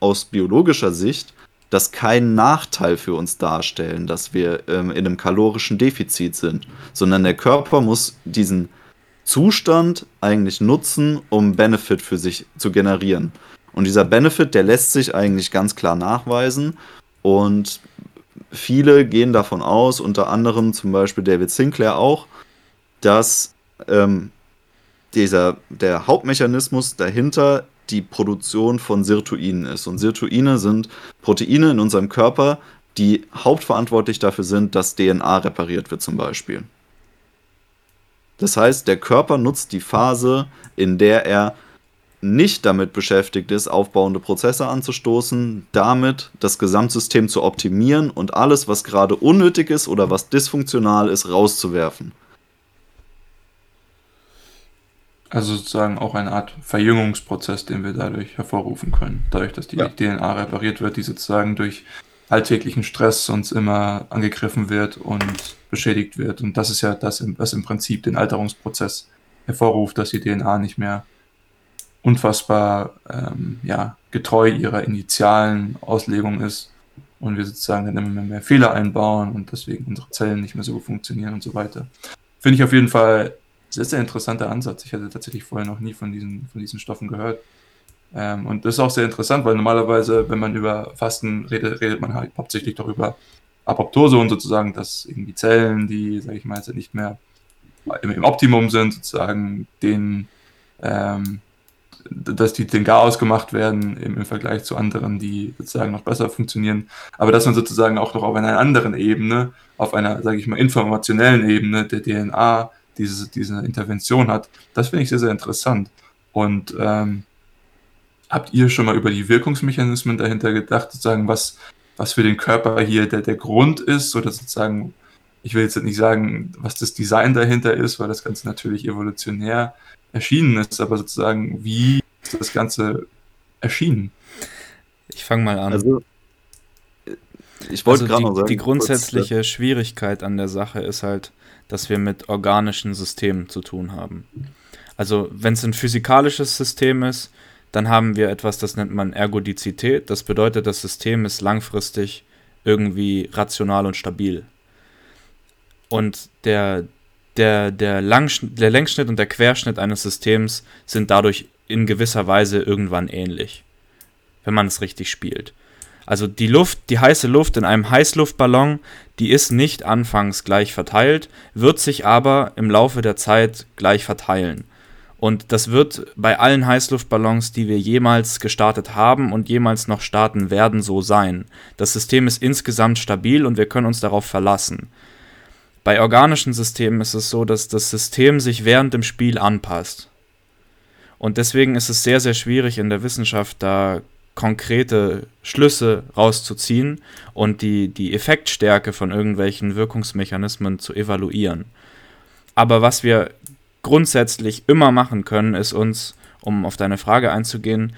Speaker 1: aus biologischer Sicht das keinen Nachteil für uns darstellen, dass wir ähm, in einem kalorischen Defizit sind, sondern der Körper muss diesen Zustand eigentlich nutzen, um Benefit für sich zu generieren. Und dieser Benefit, der lässt sich eigentlich ganz klar nachweisen. Und viele gehen davon aus, unter anderem zum Beispiel David Sinclair auch, dass ähm, dieser, der Hauptmechanismus dahinter die Produktion von Sirtuinen ist. Und Sirtuine sind Proteine in unserem Körper, die hauptverantwortlich dafür sind, dass DNA repariert wird zum Beispiel. Das heißt, der Körper nutzt die Phase, in der er nicht damit beschäftigt ist, aufbauende Prozesse anzustoßen, damit das Gesamtsystem zu optimieren und alles, was gerade unnötig ist oder was dysfunktional ist, rauszuwerfen.
Speaker 2: Also sozusagen auch eine Art Verjüngungsprozess, den wir dadurch hervorrufen können. Dadurch, dass die ja. DNA repariert wird, die sozusagen durch alltäglichen Stress uns immer angegriffen wird und beschädigt wird. Und das ist ja das, was im Prinzip den Alterungsprozess hervorruft, dass die DNA nicht mehr unfassbar ähm, ja, getreu ihrer initialen Auslegung ist und wir sozusagen dann immer mehr Fehler einbauen und deswegen unsere Zellen nicht mehr so funktionieren und so weiter. Finde ich auf jeden Fall sehr, sehr interessanter Ansatz. Ich hatte tatsächlich vorher noch nie von diesen, von diesen Stoffen gehört. Ähm, und das ist auch sehr interessant, weil normalerweise, wenn man über Fasten redet, redet man halt hauptsächlich darüber Apoptose und sozusagen, dass irgendwie Zellen, die, sage ich mal, jetzt nicht mehr im, im Optimum sind, sozusagen den ähm, dass die den gar ausgemacht werden im, im, Vergleich zu anderen, die sozusagen noch besser funktionieren. Aber dass man sozusagen auch noch auf einer anderen Ebene, auf einer, sage ich mal, informationellen Ebene der DNA diese, diese Intervention hat, das finde ich sehr, sehr interessant. Und ähm, habt ihr schon mal über die Wirkungsmechanismen dahinter gedacht, sozusagen, was, was für den Körper hier der, der Grund ist oder sozusagen, ich will jetzt nicht sagen, was das Design dahinter ist, weil das Ganze natürlich evolutionär erschienen ist, aber sozusagen, wie ist das Ganze erschienen?
Speaker 3: Ich fange mal an. Also, ich wollte also gerade noch sagen. Die grundsätzliche kurz, Schwierigkeit an der Sache ist halt, dass wir mit organischen Systemen zu tun haben. Also, wenn es ein physikalisches System ist, dann haben wir etwas, das nennt man Ergodizität. Das bedeutet, das System ist langfristig irgendwie rational und stabil. Und der, der, der, der Längsschnitt und der Querschnitt eines Systems sind dadurch in gewisser Weise irgendwann ähnlich, wenn man es richtig spielt. Also die Luft, die heiße Luft in einem Heißluftballon, die ist nicht anfangs gleich verteilt, wird sich aber im Laufe der Zeit gleich verteilen. Und das wird bei allen Heißluftballons, die wir jemals gestartet haben und jemals noch starten werden, so sein. Das System ist insgesamt stabil und wir können uns darauf verlassen. Bei organischen Systemen ist es so, dass das System sich während dem Spiel anpasst. Und deswegen ist es sehr, sehr schwierig in der Wissenschaft da konkrete Schlüsse rauszuziehen und die, die Effektstärke von irgendwelchen Wirkungsmechanismen zu evaluieren. Aber was wir grundsätzlich immer machen können, ist uns, um auf deine Frage einzugehen,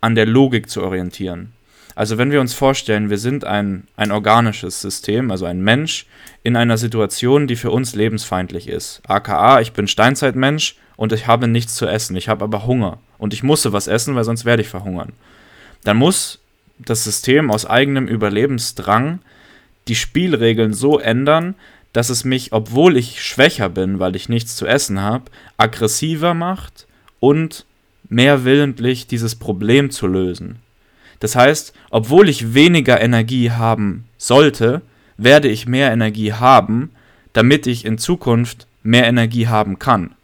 Speaker 3: an der Logik zu orientieren. Also wenn wir uns vorstellen, wir sind ein, ein organisches System, also ein Mensch, in einer Situation, die für uns lebensfeindlich ist. AKA, ich bin Steinzeitmensch und ich habe nichts zu essen, ich habe aber Hunger und ich muss was essen, weil sonst werde ich verhungern. Dann muss das System aus eigenem Überlebensdrang die Spielregeln so ändern, dass es mich, obwohl ich schwächer bin, weil ich nichts zu essen habe, aggressiver macht und mehr willentlich dieses Problem zu lösen. Das heißt, obwohl ich weniger Energie haben sollte, werde ich mehr Energie haben, damit ich in Zukunft mehr Energie haben kann.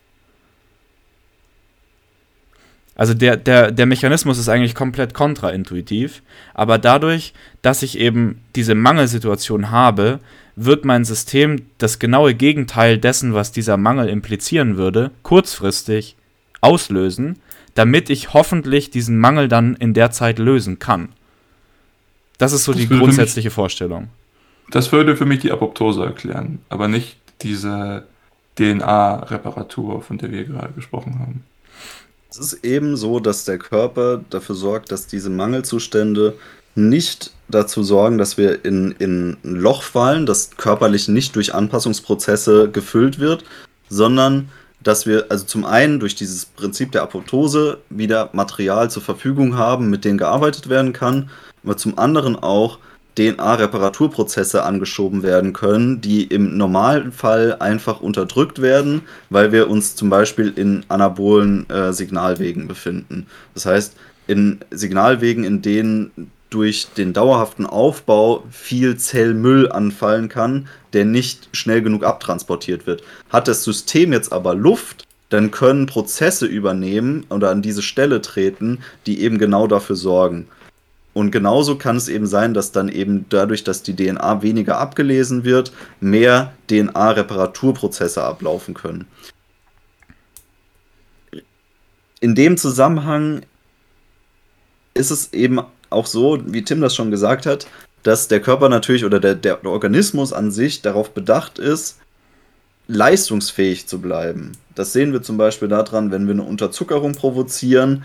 Speaker 3: Also der, der, der Mechanismus ist eigentlich komplett kontraintuitiv, aber dadurch, dass ich eben diese Mangelsituation habe, wird mein System das genaue Gegenteil dessen, was dieser Mangel implizieren würde, kurzfristig auslösen, damit ich hoffentlich diesen Mangel dann in der Zeit lösen kann. Das ist so das die grundsätzliche mich, Vorstellung.
Speaker 2: Das würde für mich die Apoptose erklären, aber nicht diese DNA-Reparatur, von der wir gerade gesprochen haben.
Speaker 1: Es ist eben so, dass der Körper dafür sorgt, dass diese Mangelzustände nicht dazu sorgen, dass wir in, in ein Loch fallen, das körperlich nicht durch Anpassungsprozesse gefüllt wird, sondern dass wir also zum einen durch dieses Prinzip der Apoptose wieder Material zur Verfügung haben, mit dem gearbeitet werden kann, aber zum anderen auch DNA-Reparaturprozesse angeschoben werden können, die im normalen Fall einfach unterdrückt werden, weil wir uns zum Beispiel in anabolen äh, Signalwegen befinden. Das heißt, in Signalwegen, in denen durch den dauerhaften Aufbau viel Zellmüll anfallen kann, der nicht schnell genug abtransportiert wird. Hat das System jetzt aber Luft, dann können Prozesse übernehmen oder an diese Stelle treten, die eben genau dafür sorgen. Und genauso kann es eben sein, dass dann eben dadurch, dass die DNA weniger abgelesen wird, mehr DNA-Reparaturprozesse ablaufen können. In dem Zusammenhang ist es eben auch so, wie Tim das schon gesagt hat, dass der Körper natürlich oder der, der Organismus an sich darauf bedacht ist, leistungsfähig zu bleiben. Das sehen wir zum Beispiel daran, wenn wir eine Unterzuckerung provozieren,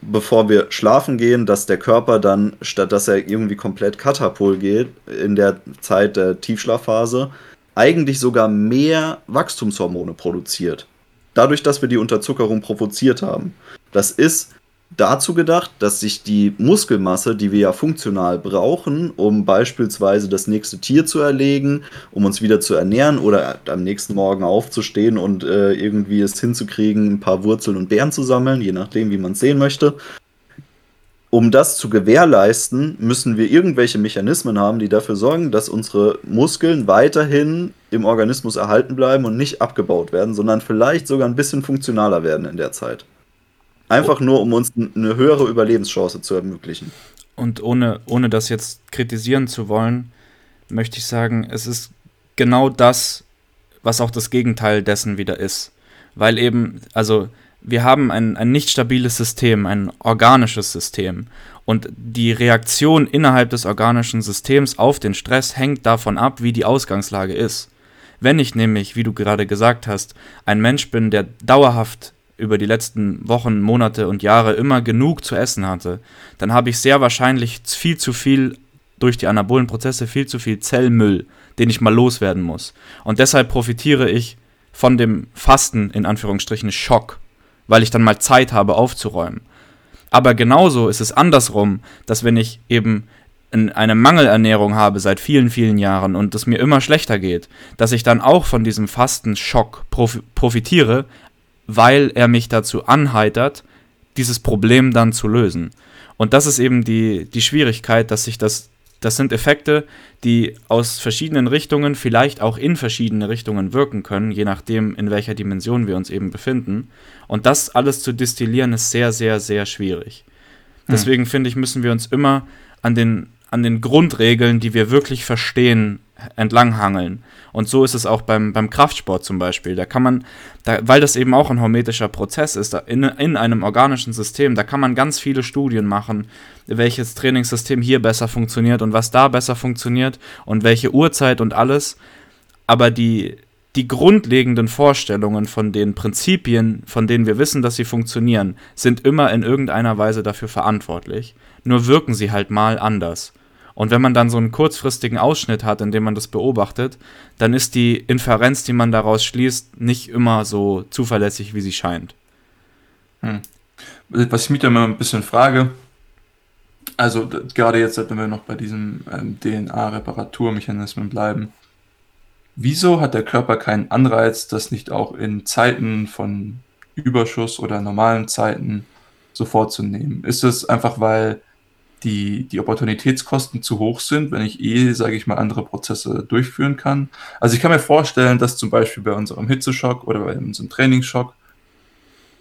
Speaker 1: bevor wir schlafen gehen, dass der Körper dann, statt dass er irgendwie komplett Katapul geht in der Zeit der Tiefschlafphase, eigentlich sogar mehr Wachstumshormone produziert. Dadurch, dass wir die Unterzuckerung provoziert haben. Das ist dazu gedacht, dass sich die Muskelmasse, die wir ja funktional brauchen, um beispielsweise das nächste Tier zu erlegen, um uns wieder zu ernähren oder am nächsten Morgen aufzustehen und äh, irgendwie es hinzukriegen, ein paar Wurzeln und Beeren zu sammeln, je nachdem, wie man es sehen möchte. Um das zu gewährleisten, müssen wir irgendwelche Mechanismen haben, die dafür sorgen, dass unsere Muskeln weiterhin im Organismus erhalten bleiben und nicht abgebaut werden, sondern vielleicht sogar ein bisschen funktionaler werden in der Zeit. Einfach nur, um uns eine höhere Überlebenschance zu ermöglichen.
Speaker 3: Und ohne, ohne das jetzt kritisieren zu wollen, möchte ich sagen, es ist genau das, was auch das Gegenteil dessen wieder ist. Weil eben, also wir haben ein, ein nicht stabiles System, ein organisches System. Und die Reaktion innerhalb des organischen Systems auf den Stress hängt davon ab, wie die Ausgangslage ist. Wenn ich nämlich, wie du gerade gesagt hast, ein Mensch bin, der dauerhaft über die letzten Wochen, Monate und Jahre immer genug zu essen hatte, dann habe ich sehr wahrscheinlich viel zu viel durch die anabolen Prozesse viel zu viel Zellmüll, den ich mal loswerden muss. Und deshalb profitiere ich von dem Fasten in Anführungsstrichen Schock, weil ich dann mal Zeit habe aufzuräumen. Aber genauso ist es andersrum, dass wenn ich eben eine Mangelernährung habe seit vielen, vielen Jahren und es mir immer schlechter geht, dass ich dann auch von diesem Fastenschock profitiere, weil er mich dazu anheitert, dieses Problem dann zu lösen. Und das ist eben die, die Schwierigkeit, dass sich das, das sind Effekte, die aus verschiedenen Richtungen, vielleicht auch in verschiedene Richtungen wirken können, je nachdem, in welcher Dimension wir uns eben befinden. Und das alles zu distillieren, ist sehr, sehr, sehr schwierig. Hm. Deswegen hm. finde ich, müssen wir uns immer an den, an den Grundregeln, die wir wirklich verstehen, entlanghangeln. Und so ist es auch beim, beim Kraftsport zum Beispiel. Da kann man, da, weil das eben auch ein hormetischer Prozess ist, in, in einem organischen System, da kann man ganz viele Studien machen, welches Trainingssystem hier besser funktioniert und was da besser funktioniert und welche Uhrzeit und alles. Aber die, die grundlegenden Vorstellungen von den Prinzipien, von denen wir wissen, dass sie funktionieren, sind immer in irgendeiner Weise dafür verantwortlich. Nur wirken sie halt mal anders. Und wenn man dann so einen kurzfristigen Ausschnitt hat, in dem man das beobachtet, dann ist die Inferenz, die man daraus schließt, nicht immer so zuverlässig, wie sie scheint.
Speaker 2: Hm. Was ich mich da immer ein bisschen frage, also gerade jetzt, wenn wir noch bei diesen ähm, DNA-Reparaturmechanismen bleiben, wieso hat der Körper keinen Anreiz, das nicht auch in Zeiten von Überschuss oder normalen Zeiten sofort zu nehmen? Ist es einfach, weil die, die Opportunitätskosten zu hoch sind, wenn ich eh, sage ich mal, andere Prozesse durchführen kann. Also ich kann mir vorstellen, dass zum Beispiel bei unserem Hitzeschock oder bei unserem Trainingsschock,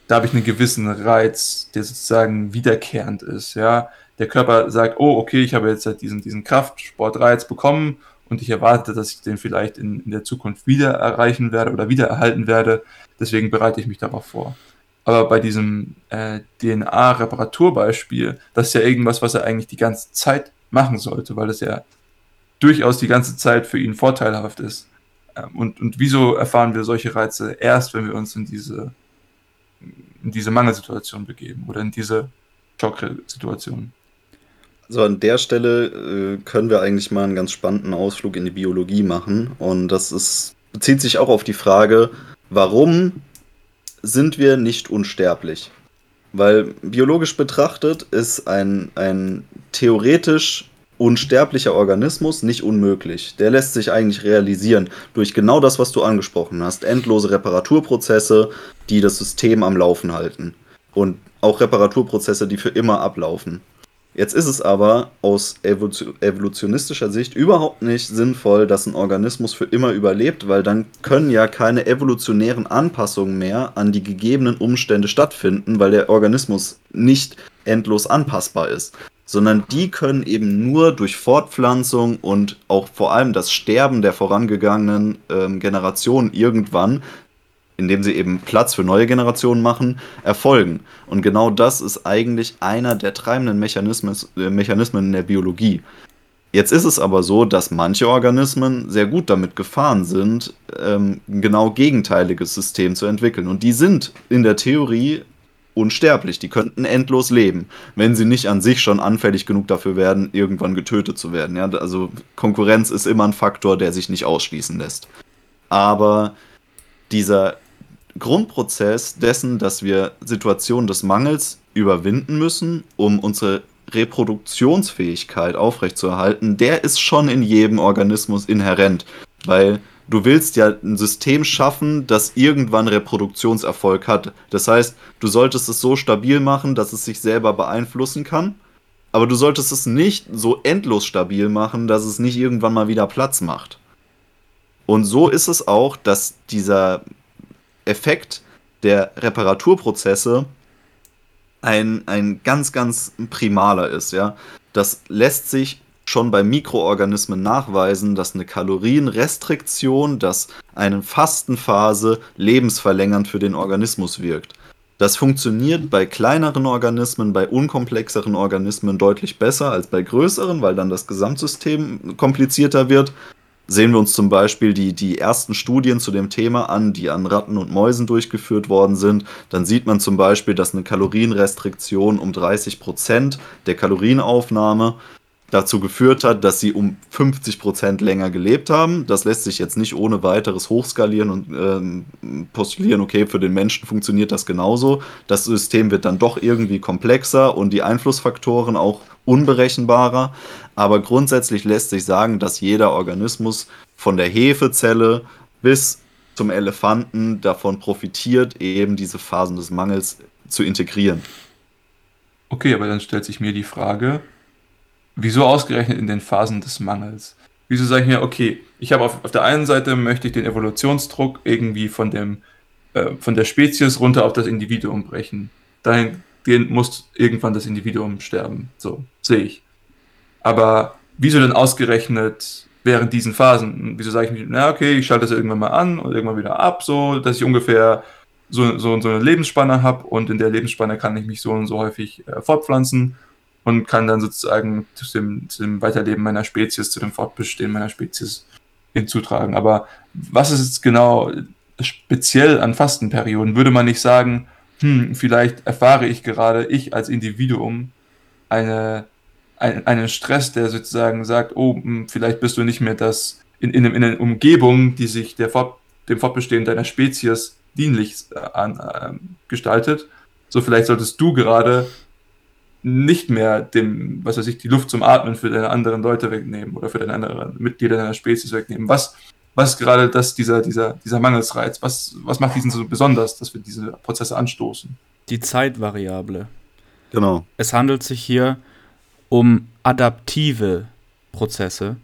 Speaker 2: da habe ich einen gewissen Reiz, der sozusagen wiederkehrend ist. Ja, der Körper sagt, oh, okay, ich habe jetzt halt diesen, diesen Kraftsportreiz bekommen und ich erwarte, dass ich den vielleicht in, in der Zukunft wieder erreichen werde oder wieder erhalten werde. Deswegen bereite ich mich darauf vor. Aber bei diesem äh, DNA-Reparaturbeispiel, das ist ja irgendwas, was er eigentlich die ganze Zeit machen sollte, weil es ja durchaus die ganze Zeit für ihn vorteilhaft ist. Ähm, und, und wieso erfahren wir solche Reize erst, wenn wir uns in diese, in diese Mangelsituation begeben oder in diese Schocksituation?
Speaker 1: So, an der Stelle äh, können wir eigentlich mal einen ganz spannenden Ausflug in die Biologie machen. Und das ist, bezieht sich auch auf die Frage, warum sind wir nicht unsterblich. Weil biologisch betrachtet ist ein, ein theoretisch unsterblicher Organismus nicht unmöglich. Der lässt sich eigentlich realisieren durch genau das, was du angesprochen hast. Endlose Reparaturprozesse, die das System am Laufen halten. Und auch Reparaturprozesse, die für immer ablaufen. Jetzt ist es aber aus evolutionistischer Sicht überhaupt nicht sinnvoll, dass ein Organismus für immer überlebt, weil dann können ja keine evolutionären Anpassungen mehr an die gegebenen Umstände stattfinden, weil der Organismus nicht endlos anpassbar ist, sondern die können eben nur durch Fortpflanzung und auch vor allem das Sterben der vorangegangenen ähm, Generationen irgendwann indem sie eben Platz für neue Generationen machen, erfolgen. Und genau das ist eigentlich einer der treibenden Mechanismen, äh, Mechanismen in der Biologie. Jetzt ist es aber so, dass manche Organismen sehr gut damit gefahren sind, ähm, genau gegenteiliges System zu entwickeln. Und die sind in der Theorie unsterblich. Die könnten endlos leben, wenn sie nicht an sich schon anfällig genug dafür werden, irgendwann getötet zu werden. Ja, also Konkurrenz ist immer ein Faktor, der sich nicht ausschließen lässt. Aber dieser Grundprozess dessen, dass wir Situationen des Mangels überwinden müssen, um unsere Reproduktionsfähigkeit aufrechtzuerhalten, der ist schon in jedem Organismus inhärent, weil du willst ja ein System schaffen, das irgendwann Reproduktionserfolg hat. Das heißt, du solltest es so stabil machen, dass es sich selber beeinflussen kann, aber du solltest es nicht so endlos stabil machen, dass es nicht irgendwann mal wieder Platz macht. Und so ist es auch, dass dieser Effekt der Reparaturprozesse ein, ein ganz, ganz primaler ist, ja. Das lässt sich schon bei Mikroorganismen nachweisen, dass eine Kalorienrestriktion, dass eine Fastenphase lebensverlängernd für den Organismus wirkt. Das funktioniert bei kleineren Organismen, bei unkomplexeren Organismen deutlich besser als bei größeren, weil dann das Gesamtsystem komplizierter wird sehen wir uns zum Beispiel die, die ersten Studien zu dem Thema an, die an Ratten und Mäusen durchgeführt worden sind, dann sieht man zum Beispiel, dass eine Kalorienrestriktion um 30 Prozent der Kalorienaufnahme dazu geführt hat, dass sie um 50 Prozent länger gelebt haben. Das lässt sich jetzt nicht ohne weiteres hochskalieren und ähm, postulieren, okay, für den Menschen funktioniert das genauso. Das System wird dann doch irgendwie komplexer und die Einflussfaktoren auch unberechenbarer. Aber grundsätzlich lässt sich sagen, dass jeder Organismus von der Hefezelle bis zum Elefanten davon profitiert, eben diese Phasen des Mangels zu integrieren.
Speaker 2: Okay, aber dann stellt sich mir die Frage, wieso ausgerechnet in den Phasen des Mangels? Wieso sage ich mir, okay, ich habe auf, auf der einen Seite möchte ich den Evolutionsdruck irgendwie von dem äh, von der Spezies runter auf das Individuum brechen. Dahingehend muss irgendwann das Individuum sterben. So, sehe ich. Aber wieso denn ausgerechnet während diesen Phasen? Wieso sage ich mir, na okay, ich schalte das irgendwann mal an und irgendwann wieder ab, so, dass ich ungefähr so, so, so eine Lebensspanne habe und in der Lebensspanne kann ich mich so und so häufig äh, fortpflanzen und kann dann sozusagen zu dem, zu dem Weiterleben meiner Spezies, zu dem Fortbestehen meiner Spezies hinzutragen. Aber was ist jetzt genau speziell an Fastenperioden? Würde man nicht sagen, hm, vielleicht erfahre ich gerade, ich als Individuum, eine, ein, einen Stress, der sozusagen sagt, oh, hm, vielleicht bist du nicht mehr das in, in, in einer Umgebung, die sich der Fort, dem Fortbestehen deiner Spezies dienlich äh, an, äh, gestaltet. So vielleicht solltest du gerade nicht mehr dem, was weiß ich, die Luft zum Atmen für deine anderen Leute wegnehmen oder für deine anderen Mitglieder deiner Spezies wegnehmen. Was, was ist gerade das, dieser, dieser, dieser Mangelsreiz? Was, was macht diesen so besonders, dass wir diese Prozesse anstoßen?
Speaker 3: Die Zeitvariable.
Speaker 1: Genau.
Speaker 3: Es handelt sich hier um adaptive Prozesse.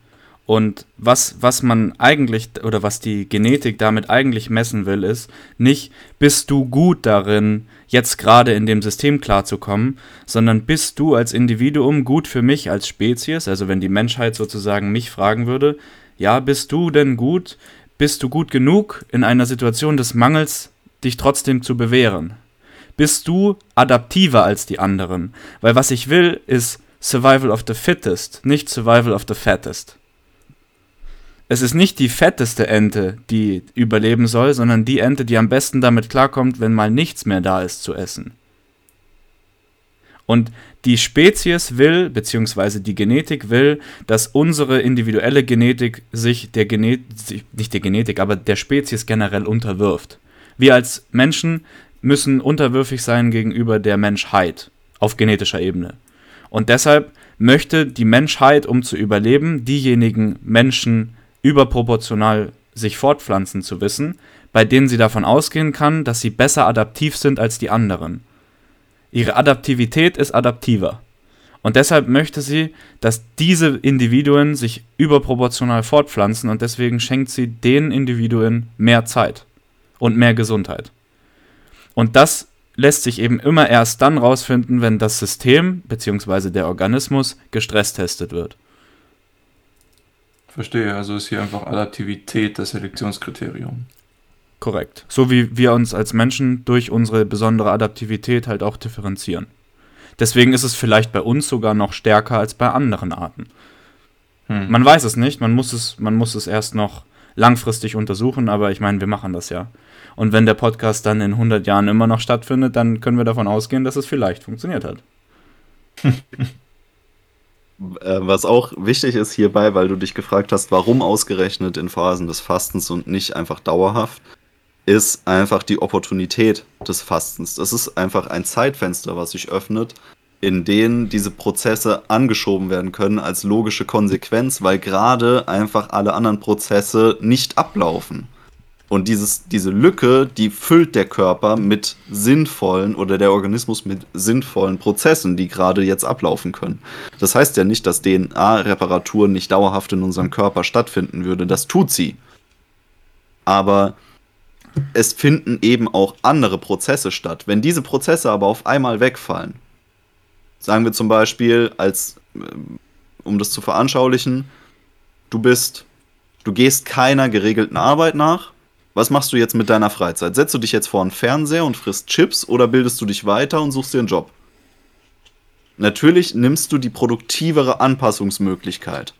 Speaker 3: Und was, was man eigentlich oder was die Genetik damit eigentlich messen will, ist nicht, bist du gut darin, jetzt gerade in dem System klarzukommen, sondern bist du als Individuum gut für mich als Spezies, also wenn die Menschheit sozusagen mich fragen würde, ja, bist du denn gut, bist du gut genug in einer Situation des Mangels, dich trotzdem zu bewähren? Bist du adaptiver als die anderen? Weil was ich will, ist Survival of the Fittest, nicht Survival of the Fattest es ist nicht die fetteste Ente, die überleben soll, sondern die Ente, die am besten damit klarkommt, wenn mal nichts mehr da ist zu essen. Und die Spezies will, beziehungsweise die Genetik will, dass unsere individuelle Genetik sich der Genetik, nicht der Genetik, aber der Spezies generell unterwirft. Wir als Menschen müssen unterwürfig sein gegenüber der Menschheit auf genetischer Ebene. Und deshalb möchte die Menschheit, um zu überleben, diejenigen Menschen überproportional sich fortpflanzen zu wissen, bei denen sie davon ausgehen kann, dass sie besser adaptiv sind als die anderen. Ihre Adaptivität ist adaptiver. Und deshalb möchte sie, dass diese Individuen sich überproportional fortpflanzen und deswegen schenkt sie den Individuen mehr Zeit und mehr Gesundheit. Und das lässt sich eben immer erst dann rausfinden, wenn das System bzw. der Organismus gestresstestet wird.
Speaker 2: Verstehe, also ist hier einfach Adaptivität das Selektionskriterium.
Speaker 3: Korrekt. So wie wir uns als Menschen durch unsere besondere Adaptivität halt auch differenzieren. Deswegen ist es vielleicht bei uns sogar noch stärker als bei anderen Arten. Hm. Man weiß es nicht, man muss es, man muss es erst noch langfristig untersuchen, aber ich meine, wir machen das ja. Und wenn der Podcast dann in 100 Jahren immer noch stattfindet, dann können wir davon ausgehen, dass es vielleicht funktioniert hat.
Speaker 1: Äh, was auch wichtig ist hierbei, weil du dich gefragt hast, warum ausgerechnet in Phasen des Fastens und nicht einfach dauerhaft, ist einfach die Opportunität des Fastens. Das ist einfach ein Zeitfenster, was sich öffnet, in denen diese Prozesse angeschoben werden können als logische Konsequenz, weil gerade einfach alle anderen Prozesse nicht ablaufen. Und dieses, diese Lücke, die füllt der Körper mit sinnvollen oder der Organismus mit sinnvollen Prozessen, die gerade jetzt ablaufen können. Das heißt ja nicht, dass DNA-Reparatur nicht dauerhaft in unserem Körper stattfinden würde. Das tut sie. Aber es finden eben auch andere Prozesse statt. Wenn diese Prozesse aber auf einmal wegfallen, sagen wir zum Beispiel, als, äh, um das zu veranschaulichen, du bist, du gehst keiner geregelten Arbeit nach was machst du jetzt mit deiner Freizeit? Setzt du dich jetzt vor einen Fernseher und frisst Chips oder bildest du dich weiter und suchst dir einen Job? Natürlich nimmst du die produktivere Anpassungsmöglichkeit,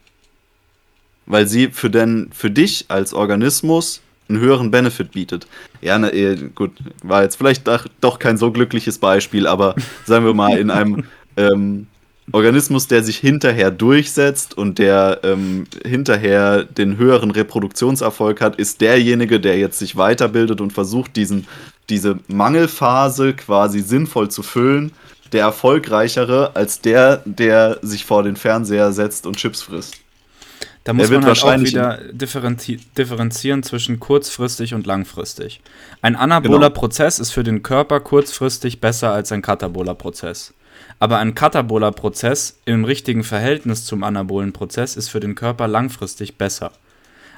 Speaker 1: weil sie für, den, für dich als Organismus einen höheren Benefit bietet. Ja, na, eh, gut, war jetzt vielleicht doch kein so glückliches Beispiel, aber sagen wir mal in einem ähm, Organismus, der sich hinterher durchsetzt und der ähm, hinterher den höheren Reproduktionserfolg hat, ist derjenige, der jetzt sich weiterbildet und versucht, diesen, diese Mangelphase quasi sinnvoll zu füllen, der erfolgreichere als der, der sich vor den Fernseher setzt und Chips frisst.
Speaker 3: Da muss man halt auch wieder differenzi differenzieren zwischen kurzfristig und langfristig. Ein anaboler genau. Prozess ist für den Körper kurzfristig besser als ein kataboler Prozess. Aber ein kataboler Prozess im richtigen Verhältnis zum anabolen Prozess ist für den Körper langfristig besser.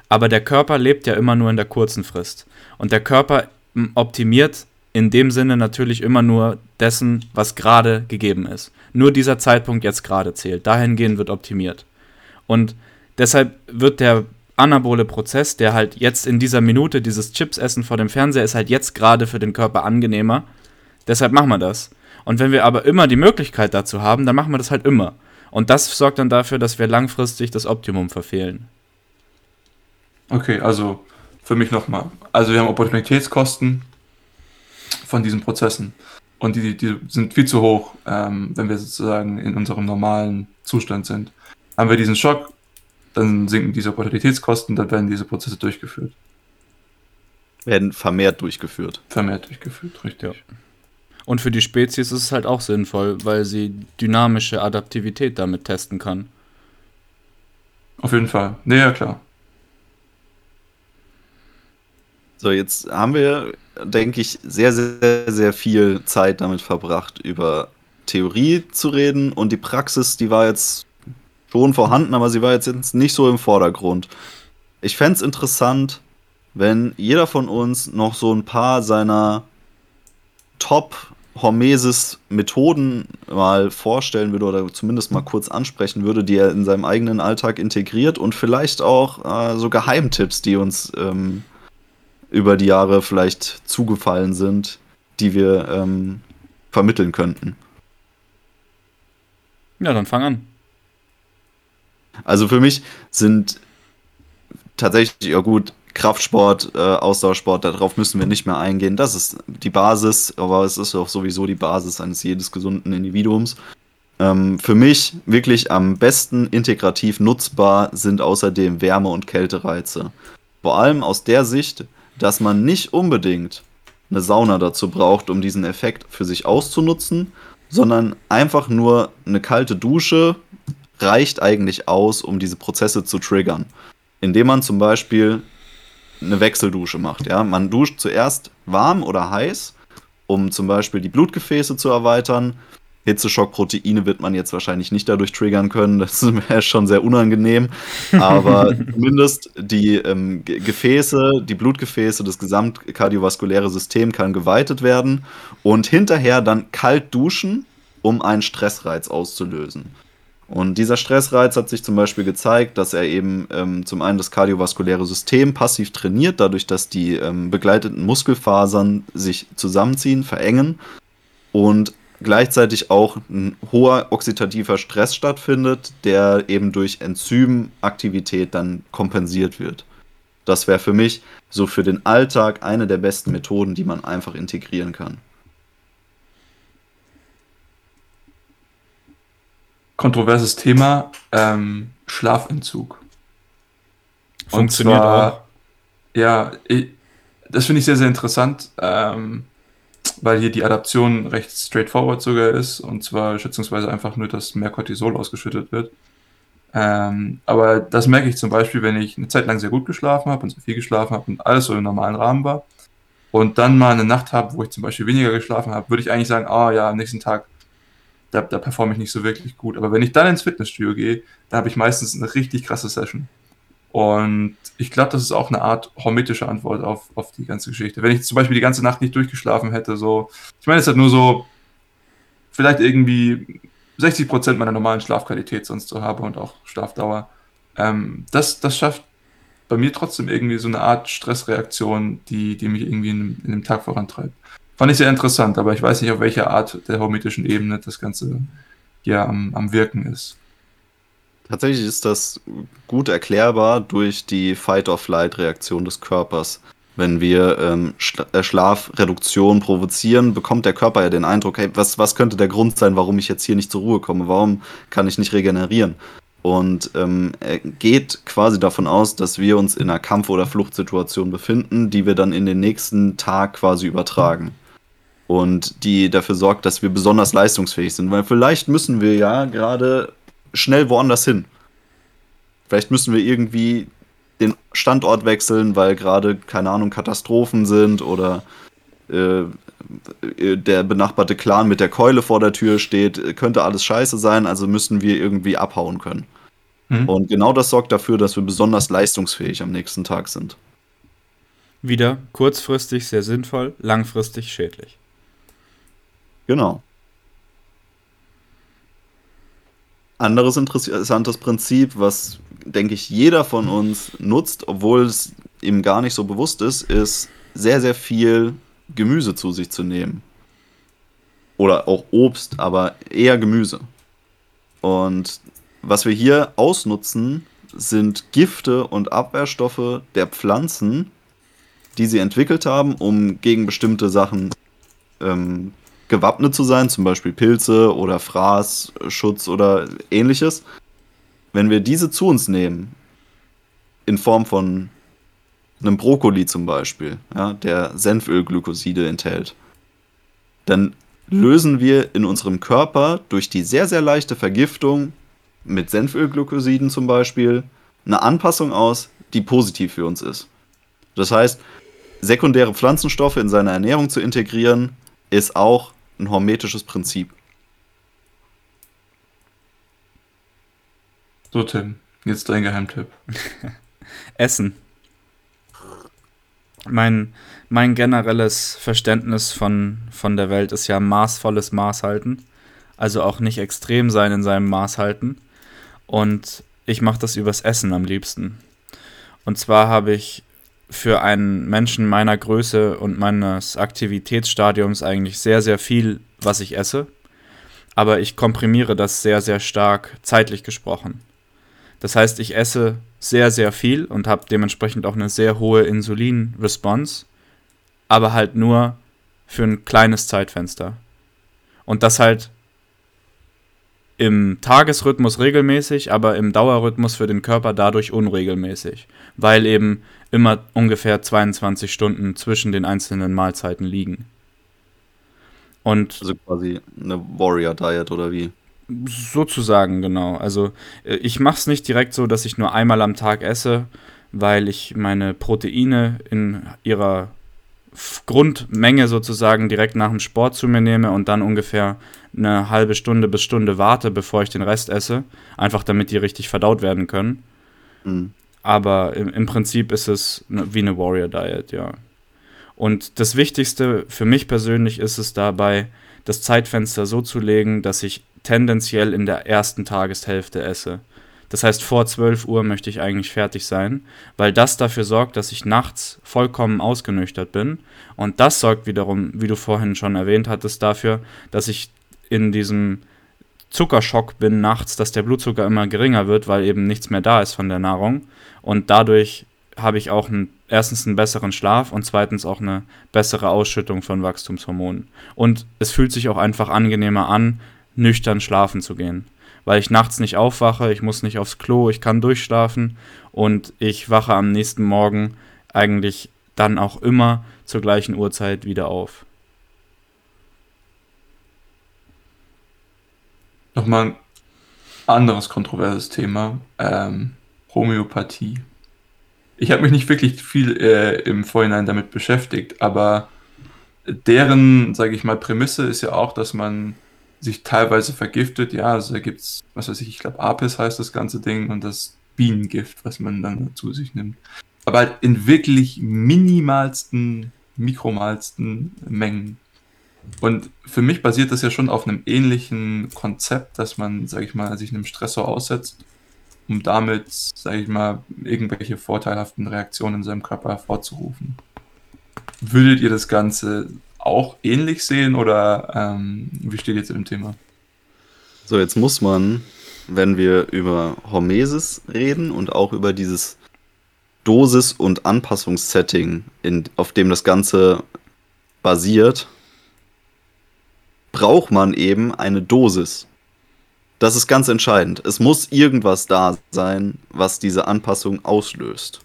Speaker 3: Aber der Körper lebt ja immer nur in der kurzen Frist. Und der Körper optimiert in dem Sinne natürlich immer nur dessen, was gerade gegeben ist. Nur dieser Zeitpunkt jetzt gerade zählt. Dahingehend wird optimiert. Und deshalb wird der anabole Prozess, der halt jetzt in dieser Minute, dieses Chips-Essen vor dem Fernseher, ist halt jetzt gerade für den Körper angenehmer. Deshalb machen wir das. Und wenn wir aber immer die Möglichkeit dazu haben, dann machen wir das halt immer. Und das sorgt dann dafür, dass wir langfristig das Optimum verfehlen.
Speaker 2: Okay, also für mich nochmal. Also wir haben Opportunitätskosten von diesen Prozessen. Und die, die sind viel zu hoch, ähm, wenn wir sozusagen in unserem normalen Zustand sind. Haben wir diesen Schock, dann sinken diese Opportunitätskosten, dann werden diese Prozesse durchgeführt.
Speaker 1: Werden vermehrt durchgeführt.
Speaker 2: Vermehrt durchgeführt, richtig. Ja.
Speaker 3: Und für die Spezies ist es halt auch sinnvoll, weil sie dynamische Adaptivität damit testen kann.
Speaker 2: Auf jeden Fall. Nee, ja, klar.
Speaker 1: So, jetzt haben wir, denke ich, sehr, sehr, sehr viel Zeit damit verbracht, über Theorie zu reden und die Praxis, die war jetzt schon vorhanden, aber sie war jetzt nicht so im Vordergrund. Ich fände es interessant, wenn jeder von uns noch so ein paar seiner Top Hormesis Methoden mal vorstellen würde oder zumindest mal kurz ansprechen würde, die er in seinem eigenen Alltag integriert und vielleicht auch äh, so Geheimtipps, die uns ähm, über die Jahre vielleicht zugefallen sind, die wir ähm, vermitteln könnten.
Speaker 3: Ja, dann fang an.
Speaker 1: Also für mich sind tatsächlich, ja gut, Kraftsport, äh, Ausdauersport, darauf müssen wir nicht mehr eingehen. Das ist die Basis, aber es ist auch sowieso die Basis eines jedes gesunden Individuums. Ähm, für mich wirklich am besten integrativ nutzbar sind außerdem Wärme- und Kältereize. Vor allem aus der Sicht, dass man nicht unbedingt eine Sauna dazu braucht, um diesen Effekt für sich auszunutzen, sondern einfach nur eine kalte Dusche reicht eigentlich aus, um diese Prozesse zu triggern. Indem man zum Beispiel eine Wechseldusche macht. Ja? Man duscht zuerst warm oder heiß, um zum Beispiel die Blutgefäße zu erweitern. Hitzeschockproteine wird man jetzt wahrscheinlich nicht dadurch triggern können. Das wäre schon sehr unangenehm. Aber zumindest die ähm, Gefäße, die Blutgefäße, das gesamtkardiovaskuläre System kann geweitet werden und hinterher dann kalt duschen, um einen Stressreiz auszulösen. Und dieser Stressreiz hat sich zum Beispiel gezeigt, dass er eben ähm, zum einen das kardiovaskuläre System passiv trainiert, dadurch, dass die ähm, begleiteten Muskelfasern sich zusammenziehen, verengen und gleichzeitig auch ein hoher oxidativer Stress stattfindet, der eben durch Enzymaktivität dann kompensiert wird. Das wäre für mich so für den Alltag eine der besten Methoden, die man einfach integrieren kann.
Speaker 2: Kontroverses Thema, ähm, Schlafentzug.
Speaker 3: Funktioniert zwar, auch.
Speaker 2: Ja, ich, das finde ich sehr, sehr interessant, ähm, weil hier die Adaption recht straightforward sogar ist, und zwar schätzungsweise einfach nur, dass mehr Cortisol ausgeschüttet wird. Ähm, aber das merke ich zum Beispiel, wenn ich eine Zeit lang sehr gut geschlafen habe und sehr viel geschlafen habe und alles so im normalen Rahmen war und dann mal eine Nacht habe, wo ich zum Beispiel weniger geschlafen habe, würde ich eigentlich sagen, ah oh, ja, am nächsten Tag da, da performe ich nicht so wirklich gut. Aber wenn ich dann ins Fitnessstudio gehe, dann habe ich meistens eine richtig krasse Session. Und ich glaube, das ist auch eine Art hormetische Antwort auf, auf die ganze Geschichte. Wenn ich zum Beispiel die ganze Nacht nicht durchgeschlafen hätte, so, ich meine, es hat nur so, vielleicht irgendwie 60 Prozent meiner normalen Schlafqualität sonst so habe und auch Schlafdauer. Ähm, das, das schafft bei mir trotzdem irgendwie so eine Art Stressreaktion, die, die mich irgendwie in, in dem Tag vorantreibt. Fand ich sehr interessant, aber ich weiß nicht, auf welcher Art der hormetischen Ebene das Ganze hier am, am Wirken ist.
Speaker 1: Tatsächlich ist das gut erklärbar durch die Fight-or-Flight-Reaktion des Körpers. Wenn wir ähm, äh, Schlafreduktion provozieren, bekommt der Körper ja den Eindruck, hey, was, was könnte der Grund sein, warum ich jetzt hier nicht zur Ruhe komme? Warum kann ich nicht regenerieren? Und ähm, er geht quasi davon aus, dass wir uns in einer Kampf- oder Fluchtsituation befinden, die wir dann in den nächsten Tag quasi übertragen und die dafür sorgt, dass wir besonders leistungsfähig sind. Weil vielleicht müssen wir ja gerade schnell woanders hin. Vielleicht müssen wir irgendwie den Standort wechseln, weil gerade, keine Ahnung, Katastrophen sind oder äh, der benachbarte Clan mit der Keule vor der Tür steht, könnte alles scheiße sein, also müssen wir irgendwie abhauen können. Mhm. Und genau das sorgt dafür, dass wir besonders leistungsfähig am nächsten Tag sind.
Speaker 3: Wieder kurzfristig sehr sinnvoll, langfristig schädlich.
Speaker 1: Genau. Anderes interessantes Prinzip, was, denke ich, jeder von uns nutzt, obwohl es ihm gar nicht so bewusst ist, ist sehr, sehr viel Gemüse zu sich zu nehmen. Oder auch Obst, aber eher Gemüse. Und was wir hier ausnutzen, sind Gifte und Abwehrstoffe der Pflanzen, die sie entwickelt haben, um gegen bestimmte Sachen ähm, gewappnet zu sein, zum Beispiel Pilze oder Fraßschutz oder ähnliches, wenn wir diese zu uns nehmen, in Form von einem Brokkoli zum Beispiel, ja, der Senfölglykoside enthält, dann lösen wir in unserem Körper durch die sehr, sehr leichte Vergiftung mit Senfölglykosiden zum Beispiel eine Anpassung aus, die positiv für uns ist. Das heißt, sekundäre Pflanzenstoffe in seine Ernährung zu integrieren, ist auch ein hormetisches Prinzip.
Speaker 2: So, Tim, jetzt dein Geheimtipp.
Speaker 3: Essen. Mein, mein generelles Verständnis von, von der Welt ist ja maßvolles Maß halten. Also auch nicht extrem sein in seinem Maß halten. Und ich mache das übers Essen am liebsten. Und zwar habe ich für einen Menschen meiner Größe und meines Aktivitätsstadiums eigentlich sehr, sehr viel, was ich esse. Aber ich komprimiere das sehr, sehr stark zeitlich gesprochen. Das heißt, ich esse sehr, sehr viel und habe dementsprechend auch eine sehr hohe Insulin-Response, aber halt nur für ein kleines Zeitfenster. Und das halt im Tagesrhythmus regelmäßig, aber im Dauerrhythmus für den Körper dadurch unregelmäßig, weil eben immer ungefähr 22 Stunden zwischen den einzelnen Mahlzeiten liegen.
Speaker 1: Und also quasi eine Warrior Diet oder wie?
Speaker 3: Sozusagen, genau. Also äh, ich mache es nicht direkt so, dass ich nur einmal am Tag esse, weil ich meine Proteine in ihrer Grundmenge sozusagen direkt nach dem Sport zu mir nehme und dann ungefähr eine halbe Stunde bis Stunde warte, bevor ich den Rest esse. Einfach damit die richtig verdaut werden können. Mhm. Aber im, im, Prinzip ist es wie eine Warrior Diet, ja. Und das Wichtigste für mich persönlich ist es dabei, das Zeitfenster so zu legen, dass ich tendenziell in der ersten Tageshälfte esse. Das heißt, vor 12 Uhr möchte ich eigentlich fertig sein, weil das dafür sorgt, dass ich nachts vollkommen ausgenüchtert bin. Und das sorgt wiederum, wie du vorhin schon erwähnt hattest, dafür, dass ich in diesem Zuckerschock bin nachts, dass der Blutzucker immer geringer wird, weil eben nichts mehr da ist von der Nahrung. Und dadurch habe ich auch einen, erstens einen besseren Schlaf und zweitens auch eine bessere Ausschüttung von Wachstumshormonen. Und es fühlt sich auch einfach angenehmer an, nüchtern schlafen zu gehen weil ich nachts nicht aufwache, ich muss nicht aufs Klo, ich kann durchschlafen und ich wache am nächsten Morgen eigentlich dann auch immer zur gleichen Uhrzeit wieder auf.
Speaker 2: Nochmal ein anderes kontroverses Thema, ähm, Homöopathie. Ich habe mich nicht wirklich viel äh, im Vorhinein damit beschäftigt, aber deren, sage ich mal, Prämisse ist ja auch, dass man sich teilweise vergiftet. Ja, also da gibt es, was weiß ich, ich glaube Apis heißt das ganze Ding und das Bienengift, was man dann zu sich nimmt. Aber halt in wirklich minimalsten, mikromalsten Mengen. Und für mich basiert das ja schon auf einem ähnlichen Konzept, dass man, sage ich mal, sich einem Stressor aussetzt, um damit, sage ich mal, irgendwelche vorteilhaften Reaktionen in seinem Körper hervorzurufen. Würdet ihr das Ganze auch ähnlich sehen oder ähm, wie steht ihr zu dem Thema?
Speaker 1: So, jetzt muss man, wenn wir über Hormesis reden und auch über dieses Dosis- und Anpassungssetting, in, auf dem das Ganze basiert, braucht man eben eine Dosis. Das ist ganz entscheidend. Es muss irgendwas da sein, was diese Anpassung auslöst.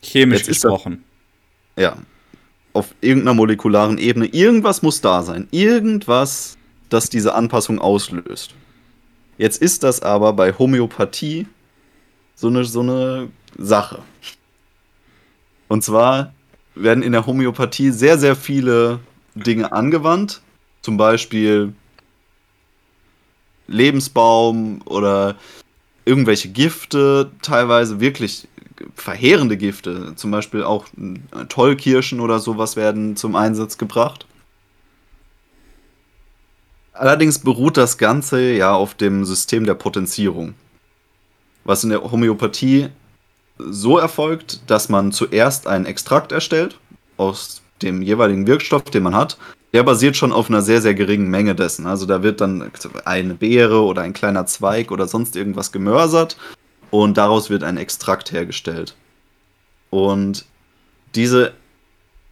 Speaker 3: Chemisch gesprochen.
Speaker 1: ja, auf irgendeiner molekularen Ebene. Irgendwas muss da sein. Irgendwas, das diese Anpassung auslöst. Jetzt ist das aber bei Homöopathie so eine, so eine Sache. Und zwar werden in der Homöopathie sehr, sehr viele Dinge angewandt. Zum Beispiel Lebensbaum oder irgendwelche Gifte, teilweise wirklich verheerende Gifte, zum Beispiel auch Tollkirschen oder sowas werden zum Einsatz gebracht. Allerdings beruht das Ganze ja auf dem System der Potenzierung. Was in der Homöopathie so erfolgt, dass man zuerst einen Extrakt erstellt aus dem jeweiligen Wirkstoff, den man hat. Der basiert schon auf einer sehr, sehr geringen Menge dessen. Also da wird dann eine Beere oder ein kleiner Zweig oder sonst irgendwas gemörsert und daraus wird ein Extrakt hergestellt. Und diese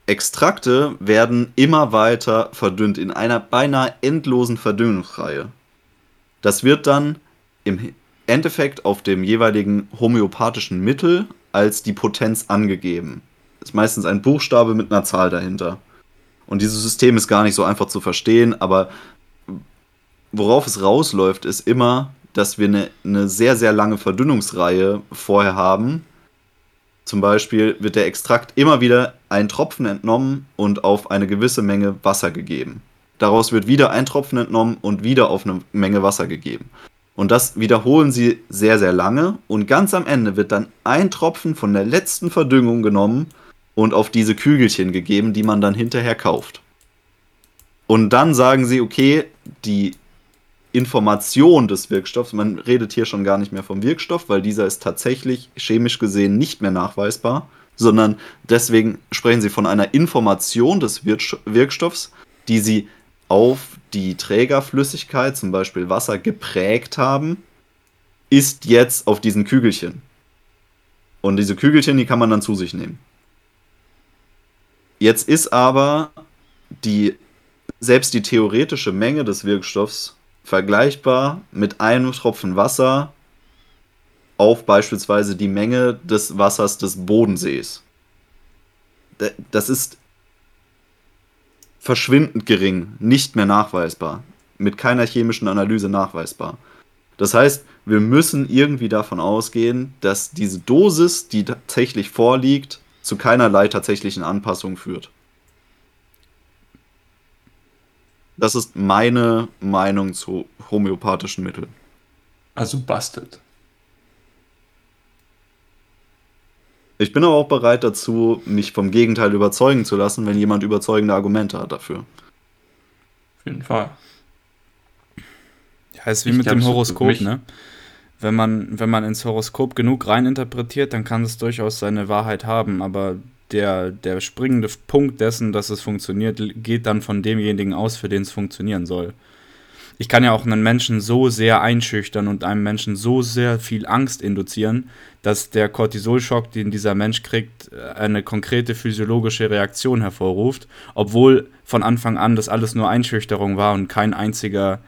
Speaker 1: Extrakte werden immer weiter verdünnt in einer beinahe endlosen Verdünnungsreihe. Das wird dann im Endeffekt auf dem jeweiligen homöopathischen Mittel als die Potenz angegeben. Das ist meistens ein Buchstabe mit einer Zahl dahinter. Und dieses System ist gar nicht so einfach zu verstehen, aber worauf es rausläuft, ist immer, dass wir eine, eine sehr, sehr lange Verdünnungsreihe vorher haben. Zum Beispiel wird der Extrakt immer wieder ein Tropfen entnommen und auf eine gewisse Menge Wasser gegeben. Daraus wird wieder ein Tropfen entnommen und wieder auf eine Menge Wasser gegeben. Und das wiederholen sie sehr, sehr lange. Und ganz am Ende wird dann ein Tropfen von der letzten Verdüngung genommen und auf diese Kügelchen gegeben, die man dann hinterher kauft. Und dann sagen sie, okay, die Information des Wirkstoffs. Man redet hier schon gar nicht mehr vom Wirkstoff, weil dieser ist tatsächlich chemisch gesehen nicht mehr nachweisbar, sondern deswegen sprechen sie von einer Information des Wirkstoffs, die sie auf die Trägerflüssigkeit, zum Beispiel Wasser, geprägt haben, ist jetzt auf diesen Kügelchen. Und diese Kügelchen, die kann man dann zu sich nehmen. Jetzt ist aber die selbst die theoretische Menge des Wirkstoffs vergleichbar mit einem Tropfen Wasser auf beispielsweise die Menge des Wassers des Bodensees. Das ist verschwindend gering, nicht mehr nachweisbar, mit keiner chemischen Analyse nachweisbar. Das heißt, wir müssen irgendwie davon ausgehen, dass diese Dosis, die tatsächlich vorliegt, zu keinerlei tatsächlichen Anpassungen führt. Das ist meine Meinung zu homöopathischen Mitteln.
Speaker 2: Also bastet.
Speaker 1: Ich bin aber auch bereit dazu, mich vom Gegenteil überzeugen zu lassen, wenn jemand überzeugende Argumente hat dafür.
Speaker 2: Auf jeden Fall.
Speaker 3: Ja, ist wie
Speaker 2: Ich
Speaker 3: mit dem Horoskop, ne? Wenn man, wenn man ins Horoskop genug reininterpretiert, dann kann es durchaus seine Wahrheit haben, aber der, der springende Punkt dessen, dass es funktioniert, geht dann von demjenigen aus, für den es funktionieren soll. Ich kann ja auch einen Menschen so sehr einschüchtern und einem Menschen so sehr viel Angst induzieren, dass der Cortisolschock, den dieser Mensch kriegt, äh, eine konkrete physiologische Reaktion hervorruft, obwohl von Anfang an das alles nur Einschüchterung war und kein einziger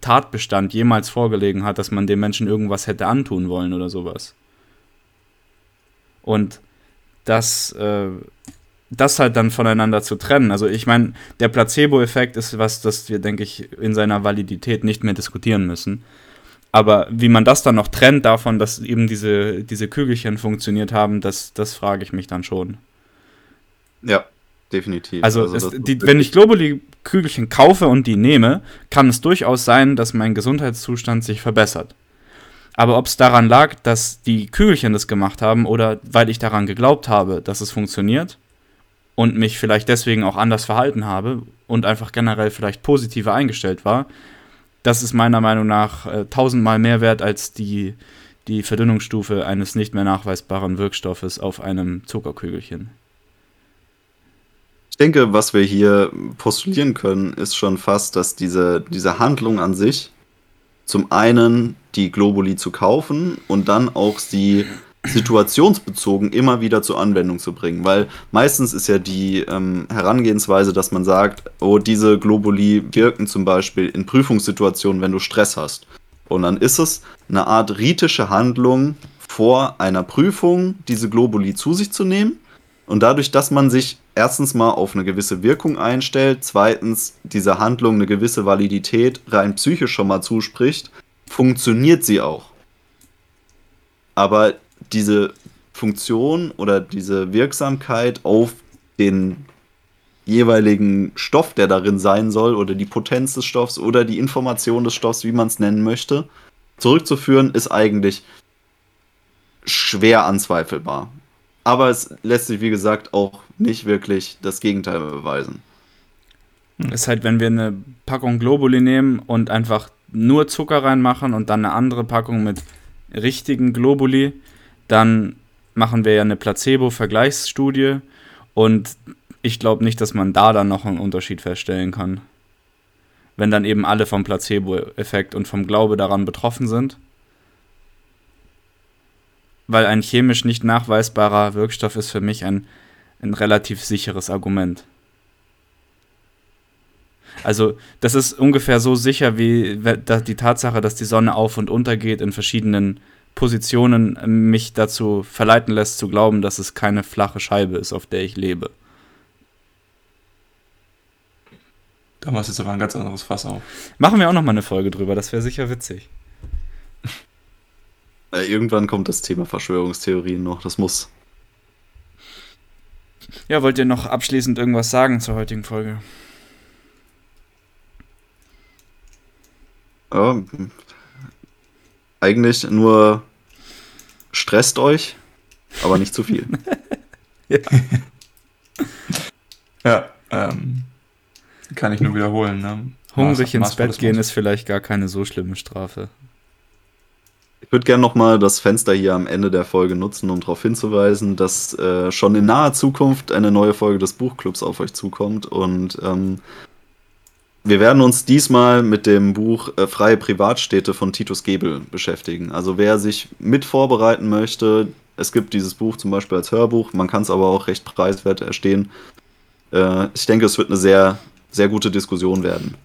Speaker 3: Tatbestand jemals vorgelegen hat, dass man dem Menschen irgendwas hätte antun wollen oder sowas. Und das, äh, das halt dann voneinander zu trennen. Also ich meine, der Placebo-Effekt ist was, das wir, denke ich, in seiner Validität nicht mehr diskutieren müssen. Aber wie man das dann noch trennt davon, dass eben diese, diese Kügelchen funktioniert haben, das, das frage ich mich dann schon.
Speaker 1: Ja, definitiv.
Speaker 3: Also,
Speaker 1: das
Speaker 3: es, die, wenn ich Globuli-Kügelchen kaufe und die nehme, kann es durchaus sein, dass mein Gesundheitszustand sich verbessert. Aber ob es daran lag, dass die Kügelchen das gemacht haben oder weil ich daran geglaubt habe, dass es funktioniert und mich vielleicht deswegen auch anders verhalten habe und einfach generell vielleicht positiver eingestellt war, das ist meiner Meinung nach äh, tausendmal mehr wert als die, die Verdünnungsstufe eines nicht mehr nachweisbaren Wirkstoffes auf einem Zuckerkügelchen.
Speaker 1: Ich denke, was wir hier postulieren können, ist schon fast, dass diese, diese Handlung an sich zum einen die Globuli zu kaufen und dann auch sie situationsbezogen immer wieder zur Anwendung zu bringen. Weil meistens ist ja die ähm, Herangehensweise, dass man sagt, oh, diese Globuli wirken zum Beispiel in Prüfungssituationen, wenn du Stress hast. Und dann ist es eine Art ritische Handlung vor einer Prüfung, diese Globuli zu sich zu nehmen. Und dadurch, dass man sich erstens mal auf eine gewisse Wirkung einstellt, zweitens dieser Handlung eine gewisse Validität rein psychisch schon mal zuspricht, funktioniert sie auch. Aber diese Funktion oder diese Wirksamkeit auf den jeweiligen Stoff, der darin sein soll, oder die Potenz des Stoffs oder die Information des Stoffs, wie man es nennen möchte, zurückzuführen, ist eigentlich schwer anzweifelbar. Aber es lässt sich, wie gesagt, auch nicht wirklich das Gegenteil beweisen.
Speaker 3: Ist halt, wenn wir eine Packung Globuli nehmen und einfach nur Zucker reinmachen und dann eine andere Packung mit richtigen Globuli, dann machen wir ja eine Placebo-Vergleichsstudie und ich glaube nicht, dass man da dann noch einen Unterschied feststellen kann. Wenn dann eben alle vom Placebo-Effekt und vom Glaube daran betroffen sind. Weil ein chemisch nicht nachweisbarer Wirkstoff ist für mich ein, ein relativ sicheres Argument. Also, das ist ungefähr so sicher wie die Tatsache, dass die Sonne auf und unter geht in verschiedenen Positionen, äh, mich dazu verleiten lässt zu glauben, dass es keine flache Scheibe ist, auf der ich lebe.
Speaker 2: Da machst du jetzt aber ein ganz anderes Fass auf.
Speaker 3: Machen wir auch noch mal eine Folge drüber, das wäre sicher witzig.
Speaker 1: Äh, irgendwann kommt das Thema Verschwörungstheorien noch, das muss.
Speaker 3: Ja, wollt ihr noch abschließend irgendwas sagen zur heutigen Folge?
Speaker 1: Ja, eigentlich nur stresst euch, aber nicht zu viel.
Speaker 2: Ja, ähm, kann ich nur wiederholen. Ne?
Speaker 3: Hungrig ins Bett gehen ist vielleicht gar keine so schlimme Strafe.
Speaker 1: Ich würde gerne nochmal das Fenster hier am Ende der Folge nutzen, um darauf hinzuweisen, dass äh, schon in naher Zukunft eine neue Folge des Buchclubs auf euch zukommt. Und ähm, wir werden uns diesmal mit dem Buch äh, Freie Privatstädte von Titus Gebel beschäftigen. Also wer sich mit vorbereiten möchte, es gibt dieses Buch zum Beispiel als Hörbuch, man kann es aber auch recht preiswert erstehen. Äh, ich denke, es wird eine sehr, sehr gute Diskussion werden.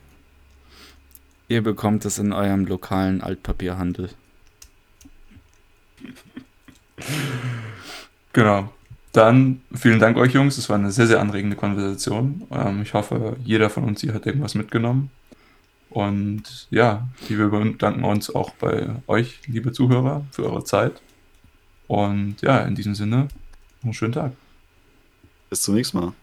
Speaker 3: Ihr bekommt es in eurem lokalen Altpapierhandel.
Speaker 2: Genau. Dann vielen Dank euch Jungs. Es war eine sehr, sehr anregende Konversation. Ähm, ich hoffe, jeder von uns hier hat irgendwas mitgenommen. Und ja, wir bedanken uns auch bei euch, liebe Zuhörer, für eure Zeit. Und ja, in diesem Sinne, einen schönen Tag.
Speaker 1: Bis zum nächsten Mal.